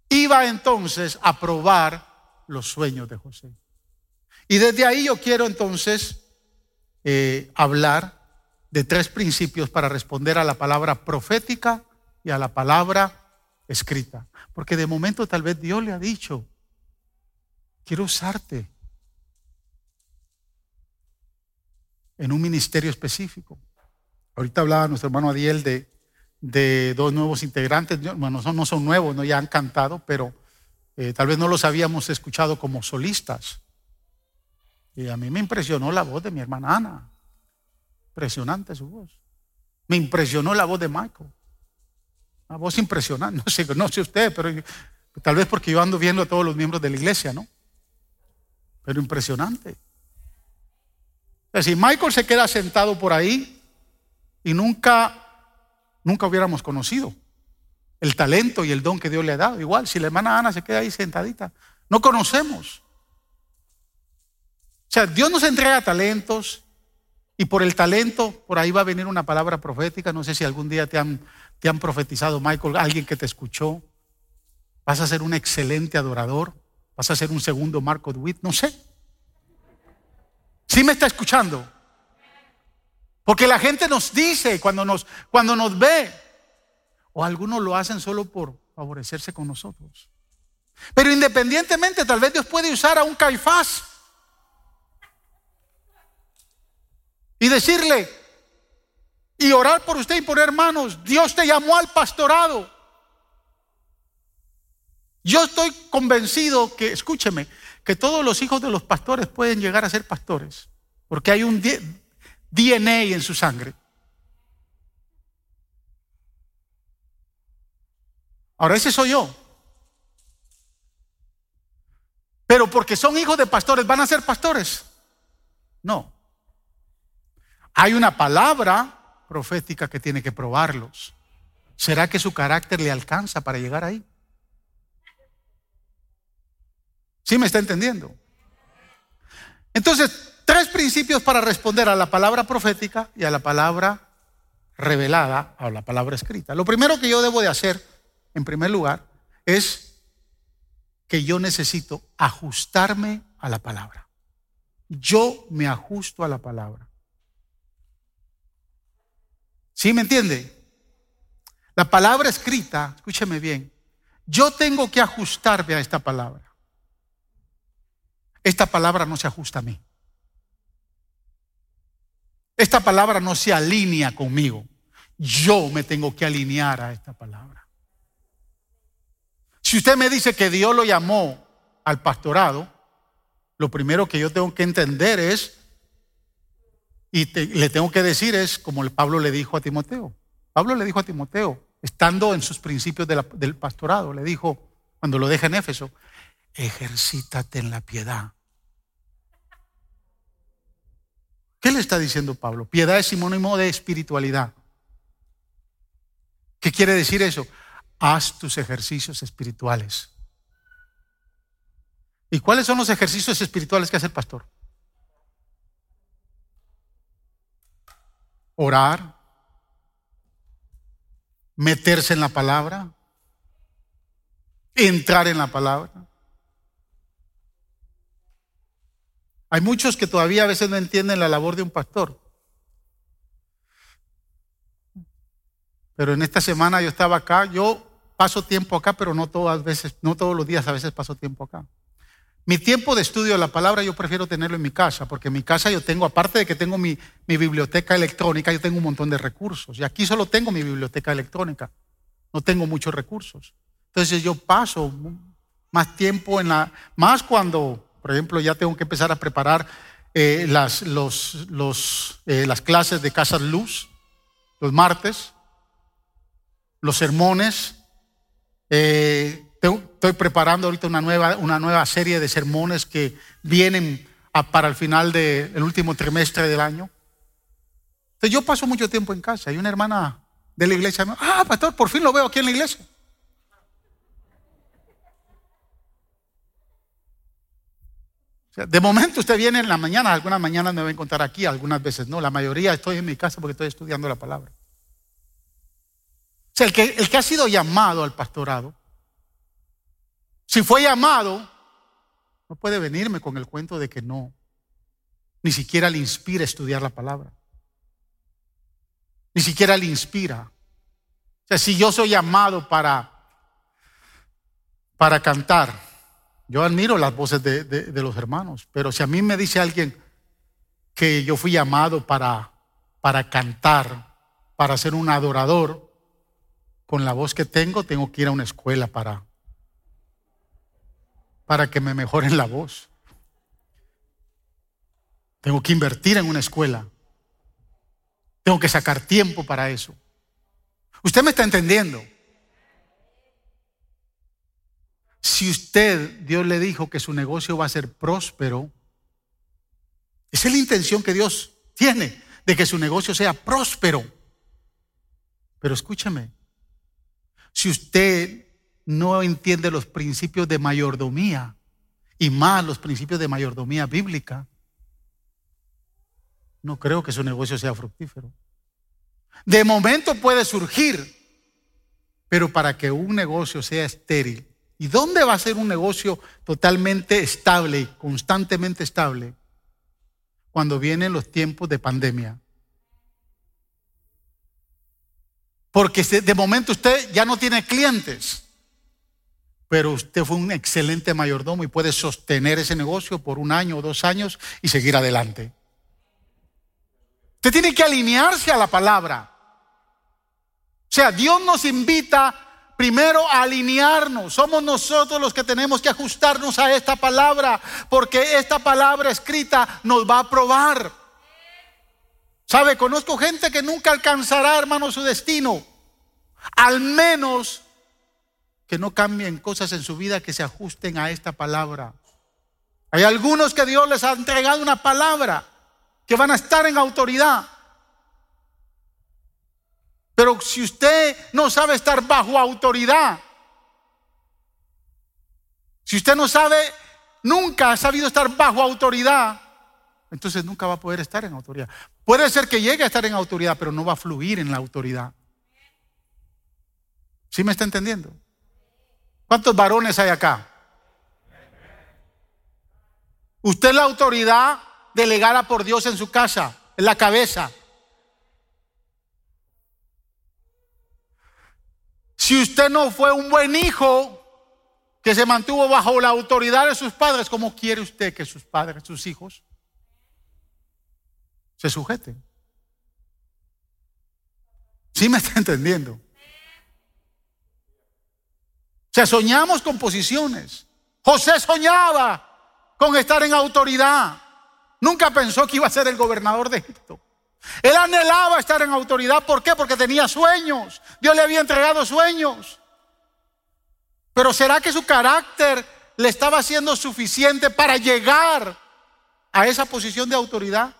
[SPEAKER 2] iba entonces a probar los sueños de José. Y desde ahí yo quiero entonces eh, hablar de tres principios para responder a la palabra profética y a la palabra escrita. Porque de momento tal vez Dios le ha dicho, quiero usarte en un ministerio específico. Ahorita hablaba nuestro hermano Adiel de, de dos nuevos integrantes, bueno, no son nuevos, ¿no? ya han cantado, pero eh, tal vez no los habíamos escuchado como solistas. Y a mí me impresionó la voz de mi hermana Ana. Impresionante su voz. Me impresionó la voz de Michael. Una voz impresionante. No sé, no sé usted, pero tal vez porque yo ando viendo a todos los miembros de la iglesia, ¿no? Pero impresionante. Si Michael se queda sentado por ahí y nunca, nunca hubiéramos conocido el talento y el don que Dios le ha dado. Igual, si la hermana Ana se queda ahí sentadita, no conocemos. O sea, Dios nos entrega talentos, y por el talento, por ahí va a venir una palabra profética. No sé si algún día te han, te han profetizado, Michael, alguien que te escuchó. Vas a ser un excelente adorador. Vas a ser un segundo Marco Dewitt. No sé. ¿Sí me está escuchando? Porque la gente nos dice cuando nos, cuando nos ve. O algunos lo hacen solo por favorecerse con nosotros. Pero independientemente, tal vez Dios puede usar a un Caifás y decirle y orar por usted y por hermanos, Dios te llamó al pastorado. Yo estoy convencido que, escúcheme, que todos los hijos de los pastores pueden llegar a ser pastores, porque hay un DNA en su sangre. Ahora ese soy yo. Pero porque son hijos de pastores, ¿van a ser pastores? No. Hay una palabra profética que tiene que probarlos. ¿Será que su carácter le alcanza para llegar ahí? ¿Sí me está entendiendo? Entonces, tres principios para responder a la palabra profética y a la palabra revelada, a la palabra escrita. Lo primero que yo debo de hacer, en primer lugar, es que yo necesito ajustarme a la palabra. Yo me ajusto a la palabra. ¿Sí me entiende? La palabra escrita, escúcheme bien, yo tengo que ajustarme a esta palabra. Esta palabra no se ajusta a mí. Esta palabra no se alinea conmigo. Yo me tengo que alinear a esta palabra. Si usted me dice que Dios lo llamó al pastorado, lo primero que yo tengo que entender es y le tengo que decir es como Pablo le dijo a Timoteo. Pablo le dijo a Timoteo, estando en sus principios del pastorado, le dijo, cuando lo deja en Éfeso, ejercítate en la piedad. ¿Qué le está diciendo Pablo? Piedad es sinónimo de espiritualidad. ¿Qué quiere decir eso? Haz tus ejercicios espirituales. ¿Y cuáles son los ejercicios espirituales que hace el pastor? orar, meterse en la palabra, entrar en la palabra. Hay muchos que todavía a veces no entienden la labor de un pastor. Pero en esta semana yo estaba acá, yo paso tiempo acá, pero no todas veces, no todos los días, a veces paso tiempo acá. Mi tiempo de estudio de la palabra yo prefiero tenerlo en mi casa, porque en mi casa yo tengo, aparte de que tengo mi, mi, biblioteca electrónica, yo tengo un montón de recursos. Y aquí solo tengo mi biblioteca electrónica, no tengo muchos recursos. Entonces yo paso más tiempo en la, más cuando, por ejemplo, ya tengo que empezar a preparar eh, las, eh, las clases de Casa Luz, los martes, los sermones. Eh, Estoy preparando ahorita una nueva, una nueva serie de sermones que vienen para el final del último trimestre del año. Entonces yo paso mucho tiempo en casa y una hermana de la iglesia ah, pastor, por fin lo veo aquí en la iglesia. De momento usted viene en la mañana, algunas mañanas me va a encontrar aquí, algunas veces no, la mayoría estoy en mi casa porque estoy estudiando la palabra. O sea, el que, el que ha sido llamado al pastorado si fue llamado, no puede venirme con el cuento de que no. Ni siquiera le inspira estudiar la palabra. Ni siquiera le inspira. O sea, si yo soy llamado para, para cantar, yo admiro las voces de, de los hermanos, pero si a mí me dice alguien que yo fui llamado para, para cantar, para ser un adorador, con la voz que tengo, tengo que ir a una escuela para, para que me mejoren la voz. Tengo que invertir en una escuela. Tengo que sacar tiempo para eso. Usted me está entendiendo. Si usted, Dios le dijo que su negocio va a ser próspero, esa es la intención que Dios tiene, de que su negocio sea próspero. Pero escúcheme, si usted no entiende los principios de mayordomía y más los principios de mayordomía bíblica, no creo que su negocio sea fructífero. De momento puede surgir, pero para que un negocio sea estéril, ¿y dónde va a ser un negocio totalmente estable y constantemente estable? Cuando vienen los tiempos de pandemia. Porque de momento usted ya no tiene clientes pero usted fue un excelente mayordomo y puede sostener ese negocio por un año o dos años y seguir adelante. Usted tiene que alinearse a la palabra. O sea, Dios nos invita primero alinearnos. Somos nosotros los que tenemos que ajustarnos a esta palabra, porque esta palabra escrita nos va a probar. ¿Sabe? Conozco gente que nunca alcanzará, hermano, su destino. Al menos que no cambien cosas en su vida que se ajusten a esta palabra. Hay algunos que Dios les ha entregado una palabra que van a estar en autoridad. Pero si usted no sabe estar bajo autoridad, si usted no sabe, nunca ha sabido estar bajo autoridad, entonces nunca va a poder estar en autoridad. Puede ser que llegue a estar en autoridad, pero no va a fluir en la autoridad. ¿Sí me está entendiendo? ¿Cuántos varones hay acá? Usted es la autoridad delegada por Dios en su casa, en la cabeza. Si usted no fue un buen hijo que se mantuvo bajo la autoridad de sus padres, ¿cómo quiere usted que sus padres, sus hijos, se sujeten? ¿Sí me está entendiendo? O sea, soñamos con posiciones. José soñaba con estar en autoridad. Nunca pensó que iba a ser el gobernador de Egipto. Él anhelaba estar en autoridad. ¿Por qué? Porque tenía sueños. Dios le había entregado sueños. Pero ¿será que su carácter le estaba siendo suficiente para llegar a esa posición de autoridad?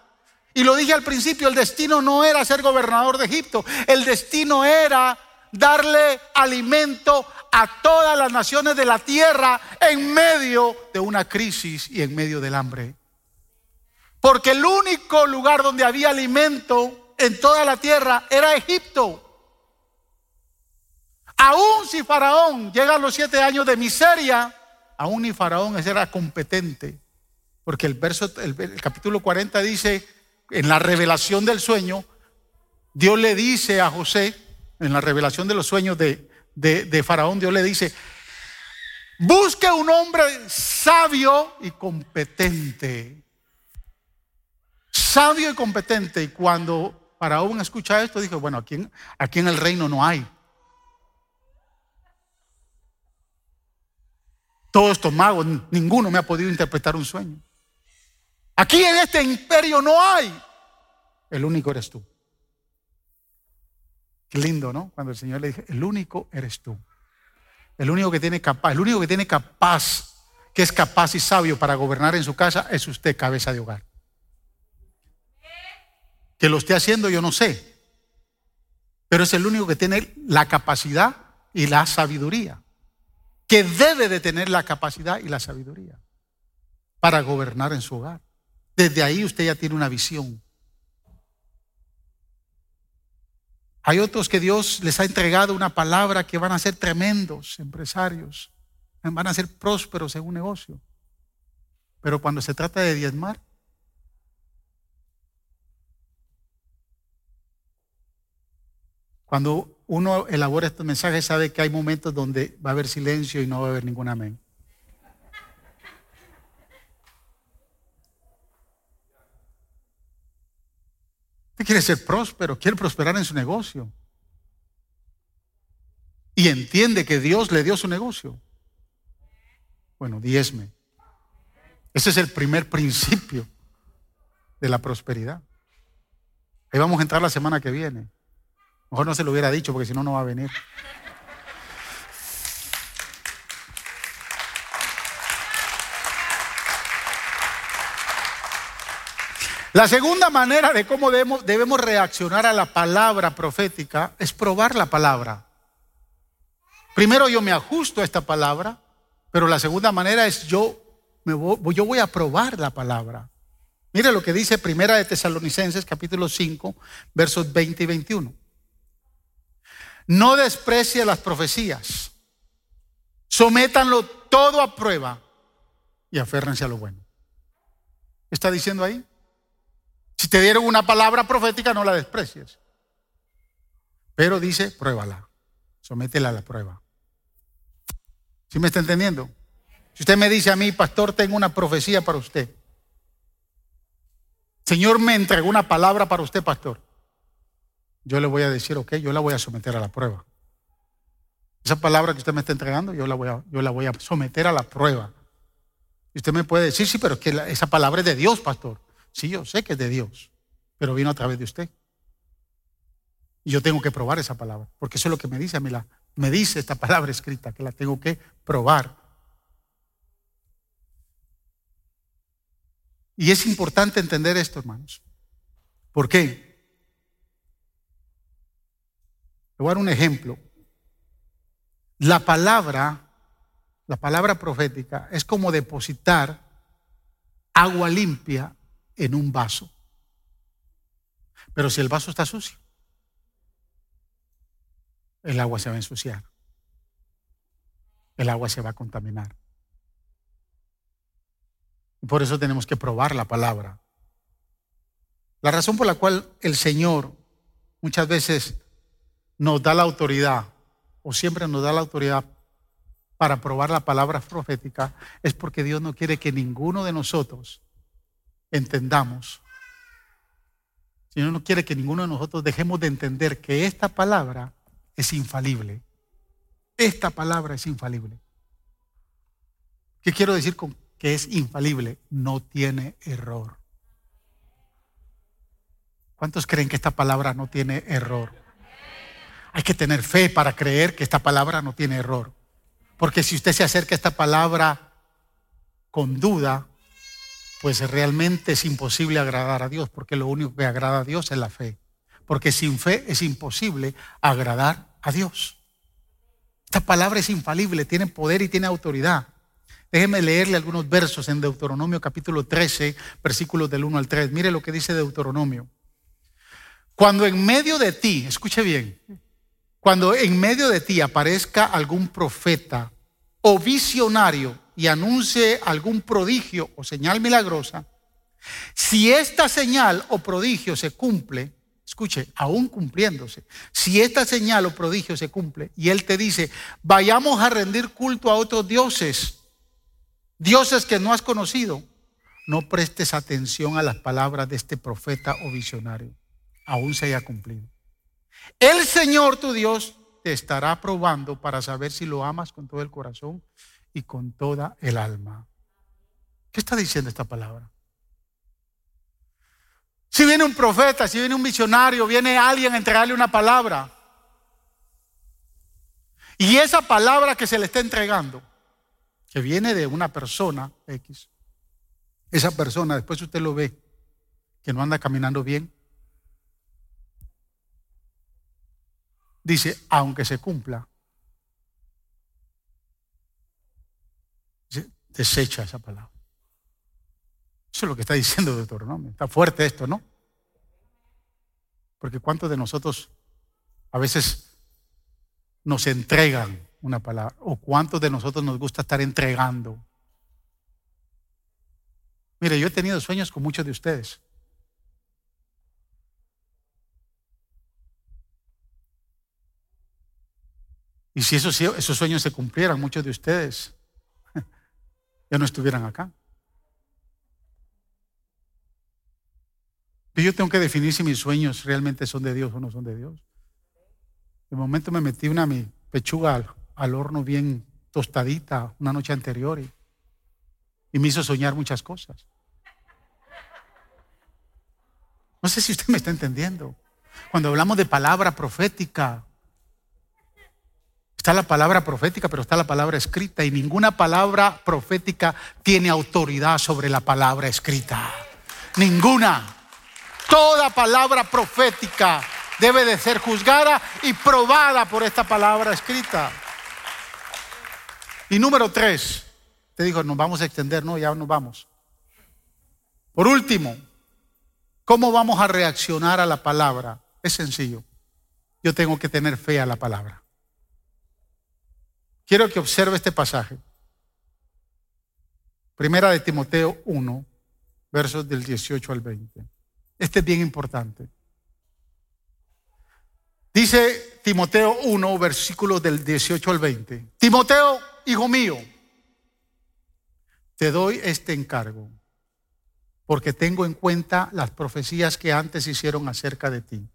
[SPEAKER 2] Y lo dije al principio, el destino no era ser gobernador de Egipto, el destino era darle alimento a todas las naciones de la tierra en medio de una crisis y en medio del hambre. Porque el único lugar donde había alimento en toda la tierra era Egipto. aún si Faraón llega a los siete años de miseria, aún ni Faraón era competente. Porque el verso, el, capítulo 40 dice, en la revelación del sueño, Dios le dice a José, en la revelación de los sueños de, de Faraón, Dios le dice, busque un hombre sabio y competente. Sabio y competente. Y cuando Faraón escucha esto, dijo, bueno, aquí, aquí en el reino no hay. Todos estos magos, ninguno me ha podido interpretar un sueño. Aquí en este imperio no hay. El único eres tú. Qué lindo, ¿no? Cuando el Señor le dice, el único eres tú. El único que tiene el único que tiene capaz, que es capaz y sabio para gobernar en su casa, es usted, cabeza de hogar. Que lo esté haciendo yo no sé, pero es el único que tiene la capacidad y la sabiduría, que debe de tener la capacidad y la sabiduría para gobernar en su hogar. Desde ahí usted ya tiene una visión. Hay otros que Dios les ha entregado una palabra que van a ser tremendos empresarios, van a ser prósperos en un negocio. Pero cuando se trata de diezmar, cuando uno elabora estos mensajes sabe que hay momentos donde va a haber silencio y no va a haber ningún amén. Usted quiere ser próspero, quiere prosperar en su negocio. Y entiende que Dios le dio su negocio. Bueno, diezme. Ese es el primer principio de la prosperidad. Ahí vamos a entrar la semana que viene. Mejor no se lo hubiera dicho porque si no, no va a venir. La segunda manera de cómo debemos, reaccionar a la palabra profética es probar la palabra. Primero yo me ajusto a esta palabra, pero la segunda manera es yo, me voy, yo voy a probar la palabra. Mire lo que dice Primera de Tesalonicenses capítulo 5, versos 20 y 21. No desprecie las profecías. Sométanlo todo a prueba y aférrense a lo bueno. ¿Qué está diciendo ahí? Si te dieron una palabra profética, no la desprecies. Pero dice, pruébala. Sométela a la prueba. ¿Sí me está entendiendo? Si usted me dice a mí, pastor, tengo una profecía para usted. Señor me entregó una palabra para usted, pastor. Yo le voy a decir, ok, yo la voy a someter a la prueba. Esa palabra que usted me está entregando, yo la voy a, yo la voy a someter a la prueba. Y usted me puede decir, sí, pero que esa palabra es de Dios, pastor. Sí, yo sé que es de Dios, pero vino a través de usted. Y yo tengo que probar esa palabra, porque eso es lo que me dice a mí, la, me dice esta palabra escrita, que la tengo que probar. Y es importante entender esto, hermanos. ¿Por qué? Le dar un ejemplo. La palabra, la palabra profética es como depositar agua limpia en un vaso. Pero si el vaso está sucio, el agua se va a ensuciar. El agua se va a contaminar. Y por eso tenemos que probar la palabra. La razón por la cual el Señor muchas veces nos da la autoridad, o siempre nos da la autoridad para probar la palabra profética, es porque Dios no quiere que ninguno de nosotros entendamos. Señor no quiere que ninguno de nosotros dejemos de entender que esta palabra es infalible. Esta palabra es infalible. ¿Qué quiero decir con que es infalible? No tiene error. ¿Cuántos creen que esta palabra no tiene error? Hay que tener fe para creer que esta palabra no tiene error. Porque si usted se acerca a esta palabra con duda, pues realmente es imposible agradar a Dios, porque lo único que agrada a Dios es la fe. Porque sin fe es imposible agradar a Dios. Esta palabra es infalible, tiene poder y tiene autoridad. Déjeme leerle algunos versos en Deuteronomio capítulo 13, versículos del 1 al 3. Mire lo que dice Deuteronomio. Cuando en medio de ti, escuche bien, cuando en medio de ti aparezca algún profeta o visionario y anuncie algún prodigio o señal milagrosa, si esta señal o prodigio se cumple, escuche, aún cumpliéndose, si esta señal o prodigio se cumple y él te dice, vayamos a rendir culto a otros dioses, dioses que no has conocido, no prestes atención a las palabras de este profeta o visionario, aún se haya cumplido. El Señor tu Dios te estará probando para saber si lo amas con todo el corazón y con toda el alma. ¿Qué está diciendo esta palabra? Si viene un profeta, si viene un misionario, viene alguien a entregarle una palabra. Y esa palabra que se le está entregando, que viene de una persona X, esa persona después usted lo ve, que no anda caminando bien, dice, aunque se cumpla, desecha esa palabra. Eso es lo que está diciendo Deuteronomio. Está fuerte esto, ¿no? Porque ¿cuántos de nosotros a veces nos entregan una palabra? ¿O cuántos de nosotros nos gusta estar entregando? Mire, yo he tenido sueños con muchos de ustedes. Y si esos, esos sueños se cumplieran, muchos de ustedes ya no estuvieran acá. yo tengo que definir si mis sueños realmente son de Dios o no son de Dios. De momento me metí una mi pechuga al, horno bien tostadita una noche anterior y me hizo soñar muchas cosas. No sé si usted me está entendiendo. Cuando hablamos de palabra profética, está la palabra profética, pero está la palabra escrita y ninguna palabra profética tiene autoridad sobre la palabra escrita. Ninguna. Toda palabra profética debe de ser juzgada y probada por esta palabra escrita. Y número tres, te digo, nos vamos a extender, no, ya nos vamos. Por último, ¿cómo vamos a reaccionar a la palabra? Es sencillo. Yo tengo que tener fe a la palabra. Quiero que observe este pasaje. Primera de Timoteo 1, versos del 18 al 20. Este es bien importante. Dice Timoteo 1, versículos del 18 al 20. Timoteo, hijo mío, te doy este encargo, porque tengo en cuenta las profecías que antes hicieron acerca de ti.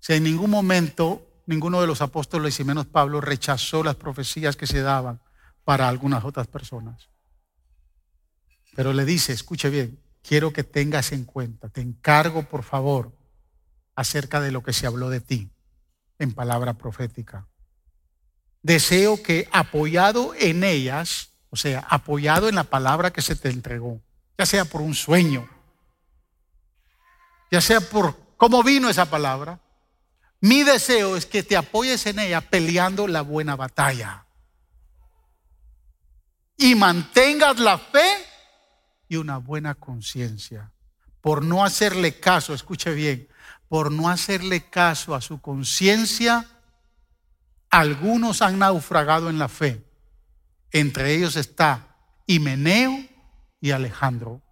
[SPEAKER 2] Si en ningún momento ninguno de los apóstoles y menos Pablo rechazó las profecías que se daban para algunas otras personas. Pero le dice, escuche bien, quiero que tengas en cuenta, te encargo por favor acerca de lo que se habló de ti en palabra profética. Deseo que apoyado en ellas, o sea, apoyado en la palabra que se te entregó, ya sea por un sueño, ya sea por cómo vino esa palabra, mi deseo es que te apoyes en ella peleando la buena batalla y mantengas la fe y una buena conciencia. Por no hacerle caso, escuche bien, por no hacerle caso a su conciencia, algunos han naufragado en la fe. Entre ellos está Himeneo y Alejandro,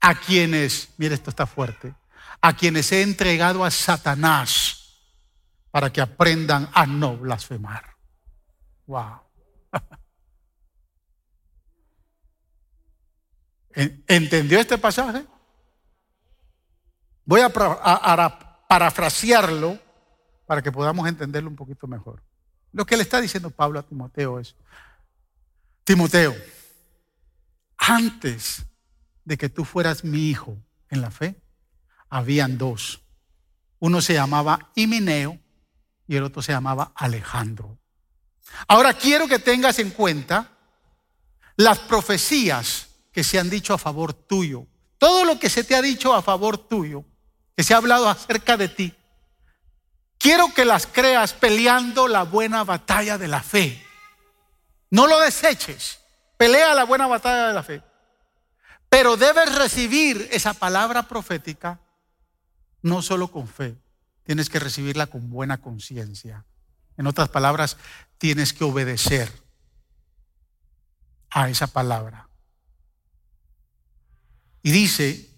[SPEAKER 2] a quienes, mire esto está fuerte, a quienes he entregado a Satanás para que aprendan a no blasfemar. Wow. ¿Entendió este pasaje? Voy a, parafrasearlo para que podamos entenderlo un poquito mejor. Lo que le está diciendo Pablo a Timoteo es, Timoteo, antes de que tú fueras mi hijo en la fe, habían dos. Uno se llamaba Himeneo y el otro se llamaba Alejandro. Ahora quiero que tengas en cuenta las profecías que se han dicho a favor tuyo. Todo lo que se te ha dicho a favor tuyo, que se ha hablado acerca de ti, quiero que las creas peleando la buena batalla de la fe. No lo deseches, pelea la buena batalla de la fe. Pero debes recibir esa palabra profética no solo con fe, tienes que recibirla con buena conciencia. En otras palabras, tienes que obedecer a esa palabra. Y dice,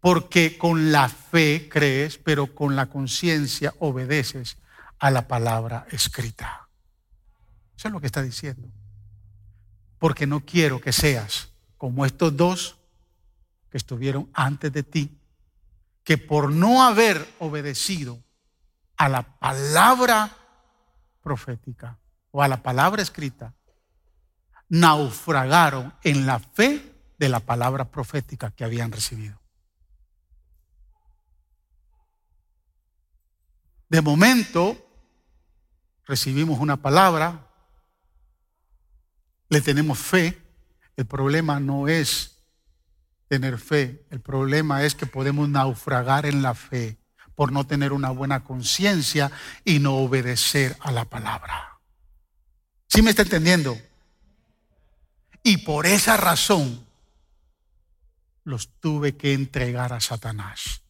[SPEAKER 2] porque con la fe crees, pero con la conciencia obedeces a la palabra escrita. Eso es lo que está diciendo. Porque no quiero que seas como estos dos que estuvieron antes de ti, que por no haber obedecido a la palabra profética o a la palabra escrita, naufragaron en la fe de la palabra profética que habían recibido. De momento, recibimos una palabra, le tenemos fe. El problema no es tener fe, el problema es que podemos naufragar en la fe por no tener una buena conciencia y no obedecer a la palabra. ¿Sí me está entendiendo? Y por esa razón los tuve que entregar a Satanás.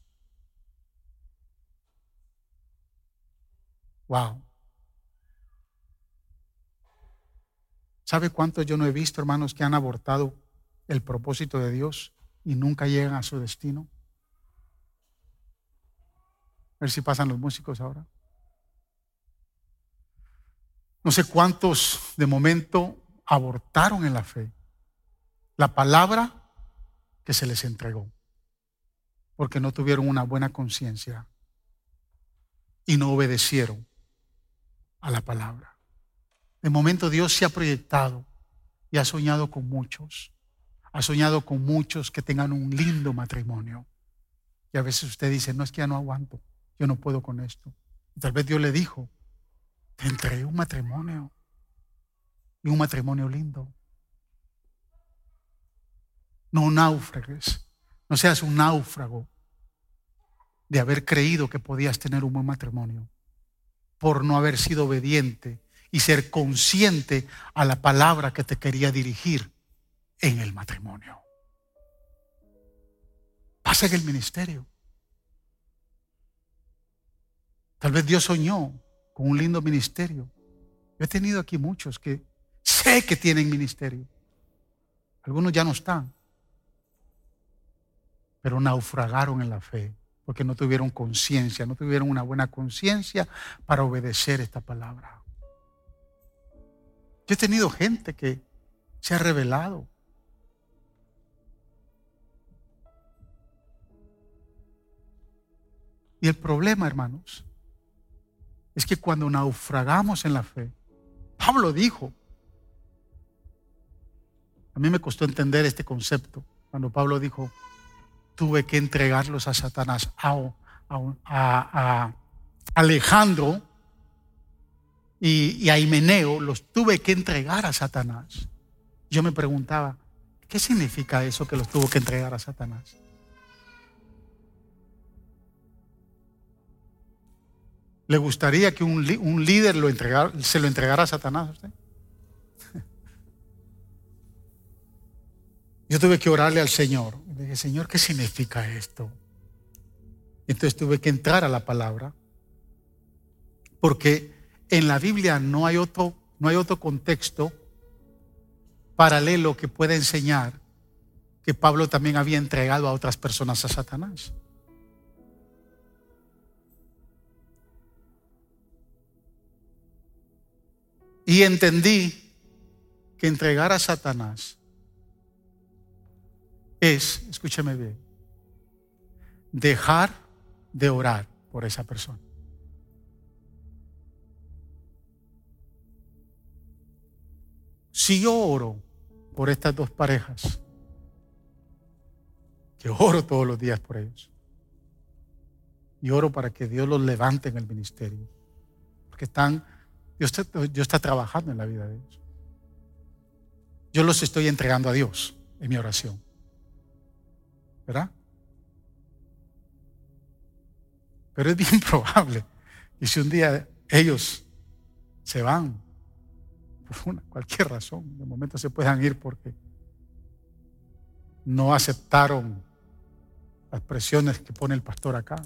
[SPEAKER 2] Wow. ¿Sabe cuántos yo no he visto, hermanos, que han abortado el propósito de Dios y nunca llegan a su destino? A ver si pasan los músicos ahora. No sé cuántos de momento abortaron en la fe la palabra que se les entregó, porque no tuvieron una buena conciencia y no obedecieron a la palabra. De momento Dios se ha proyectado y ha soñado con muchos. Ha soñado con muchos que tengan un lindo matrimonio. Y a veces usted dice, no es que ya no aguanto, yo no puedo con esto. tal vez Dios le dijo, te entregué un matrimonio y un matrimonio lindo. No náufragues, no seas un náufrago de haber creído que podías tener un buen matrimonio por no haber sido obediente y ser consciente a la palabra que te quería dirigir en el matrimonio. Pasa en el ministerio. Tal vez Dios soñó con un lindo ministerio. Yo he tenido aquí muchos que sé que tienen ministerio. Algunos ya no están, pero naufragaron en la fe porque no tuvieron conciencia, no tuvieron una buena conciencia para obedecer esta palabra. Yo he tenido gente que se ha revelado. Y el problema, hermanos, es que cuando naufragamos en la fe, Pablo dijo, a mí me costó entender este concepto, cuando Pablo dijo, tuve que entregarlos a Satanás, a, Alejandro y, a Himeneo, los tuve que entregar a Satanás. Yo me preguntaba, ¿qué significa eso que los tuvo que entregar a Satanás? ¿Le gustaría que un, líder lo se lo entregara a Satanás a usted? Yo tuve que orarle al Señor. Le dije, Señor, ¿qué significa esto? Entonces tuve que entrar a la palabra. Porque en la Biblia no hay otro, no hay otro contexto paralelo que pueda enseñar que Pablo también había entregado a otras personas a Satanás. Y entendí que entregar a Satanás es, escúcheme bien, dejar de orar por esa persona. Si yo oro por estas dos parejas, que oro todos los días por ellos, y oro para que Dios los levante en el ministerio, porque están, Dios está, está trabajando en la vida de ellos. Yo los estoy entregando a Dios en mi oración. ¿verdad? Pero es bien probable. Y si un día ellos se van, por cualquier razón, de momento se puedan ir porque no aceptaron las presiones que pone el pastor acá.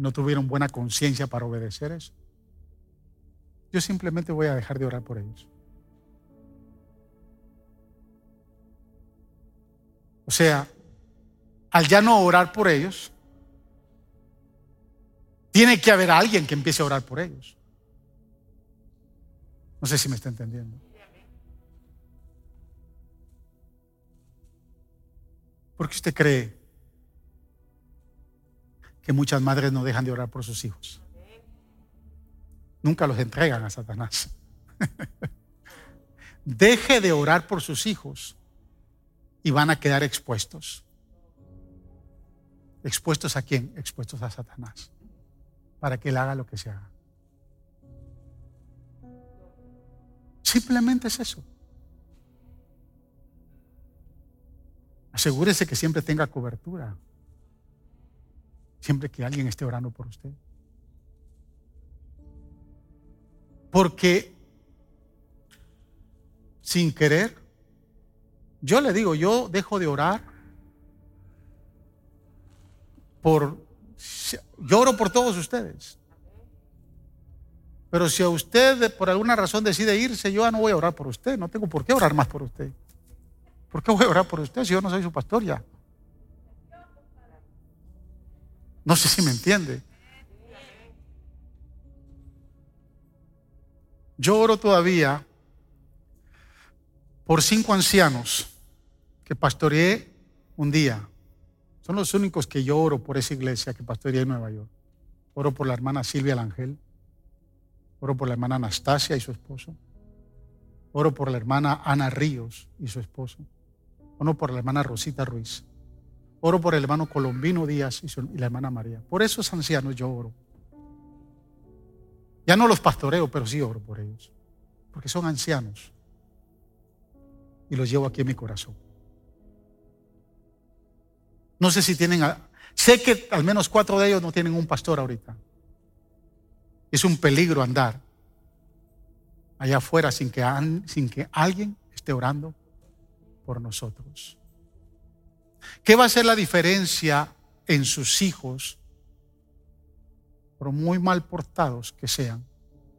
[SPEAKER 2] No tuvieron buena conciencia para obedecer eso. Yo simplemente voy a dejar de orar por ellos. O sea, al ya no orar por ellos, tiene que haber alguien que empiece a orar por ellos. No sé si me está entendiendo. ¿Por qué usted cree que muchas madres no dejan de orar por sus hijos? Nunca los entregan a Satanás. Deje de orar por sus hijos y van a quedar expuestos. ¿Expuestos a quién? Expuestos a Satanás. Para que él haga lo que se haga. Simplemente es eso. Asegúrese que siempre tenga cobertura. Siempre que alguien esté orando por usted. Porque sin querer, yo le digo, yo dejo de orar por, yo oro por todos ustedes. Pero si a usted por alguna razón decide irse, yo ya no voy a orar por usted, no tengo por qué orar más por usted. ¿Por qué voy a orar por usted si yo no soy su pastor ya? No sé si me entiende. Yo oro todavía por cinco ancianos que pastoreé un día. Son los únicos que yo oro por esa iglesia que pastoreé en Nueva York. Oro por la hermana Silvia Langel. Oro por la hermana Anastasia y su esposo. Oro por la hermana Ana Ríos y su esposo. Oro por la hermana Rosita Ruiz. Oro por el hermano Colombino Díaz y, la hermana María. Por esos ancianos yo oro. Ya no los pastoreo, pero sí oro por ellos. Porque son ancianos. Y los llevo aquí en mi corazón. No sé si tienen... sé que al menos cuatro de ellos no tienen un pastor ahorita. Es un peligro andar allá afuera sin que, sin que alguien esté orando por nosotros. ¿Qué va a ser la diferencia en sus hijos, por muy mal portados que sean,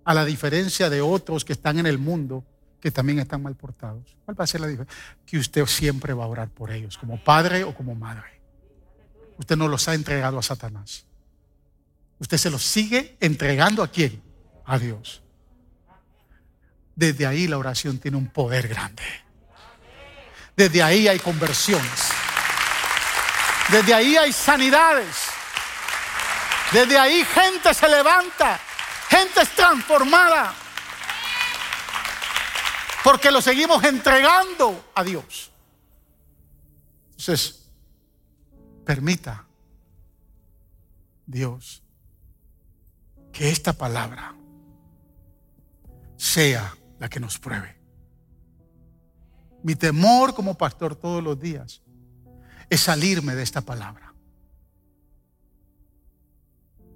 [SPEAKER 2] a la diferencia de otros que están en el mundo que también están mal portados? ¿Cuál va a ser la diferencia? Que usted siempre va a orar por ellos, como padre o como madre. Usted no los ha entregado a Satanás. Usted se los sigue entregando a quién? A Dios. Desde ahí la oración tiene un poder grande. Desde ahí hay conversiones. Desde ahí hay sanidades. Desde ahí gente se levanta. Gente es transformada. Porque lo seguimos entregando a Dios. Entonces, permita Dios que esta palabra sea la que nos pruebe. Mi temor como pastor todos los días es salirme de esta palabra.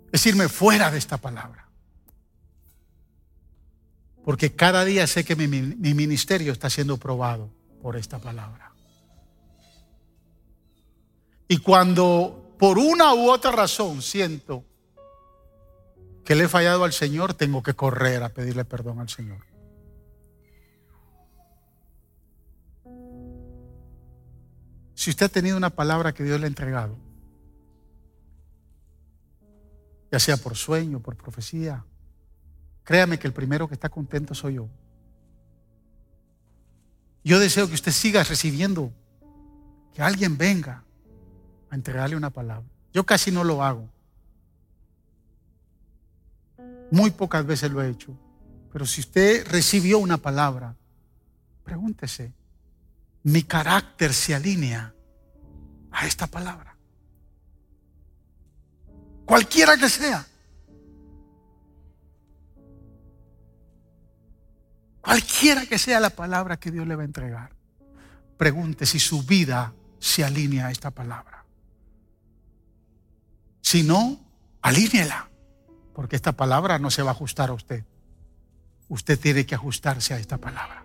[SPEAKER 2] Es irme fuera de esta palabra. Porque cada día sé que mi, mi ministerio está siendo probado por esta palabra. Y cuando por una u otra razón siento que le he fallado al Señor, tengo que correr a pedirle perdón al Señor. Si usted ha tenido una palabra que Dios le ha entregado, ya sea por sueño, por profecía, créame que el primero que está contento soy yo. Yo deseo que usted siga recibiendo, que alguien venga a entregarle una palabra. Yo casi no lo hago. Muy pocas veces lo he hecho. Pero si usted recibió una palabra, pregúntese, ¿mi carácter se alinea a esta palabra? Cualquiera que sea. Cualquiera que sea la palabra que Dios le va a entregar. Pregunte si su vida se alinea a esta palabra. Si no, alíneela. Porque esta palabra no se va a ajustar a usted. Usted tiene que ajustarse a esta palabra.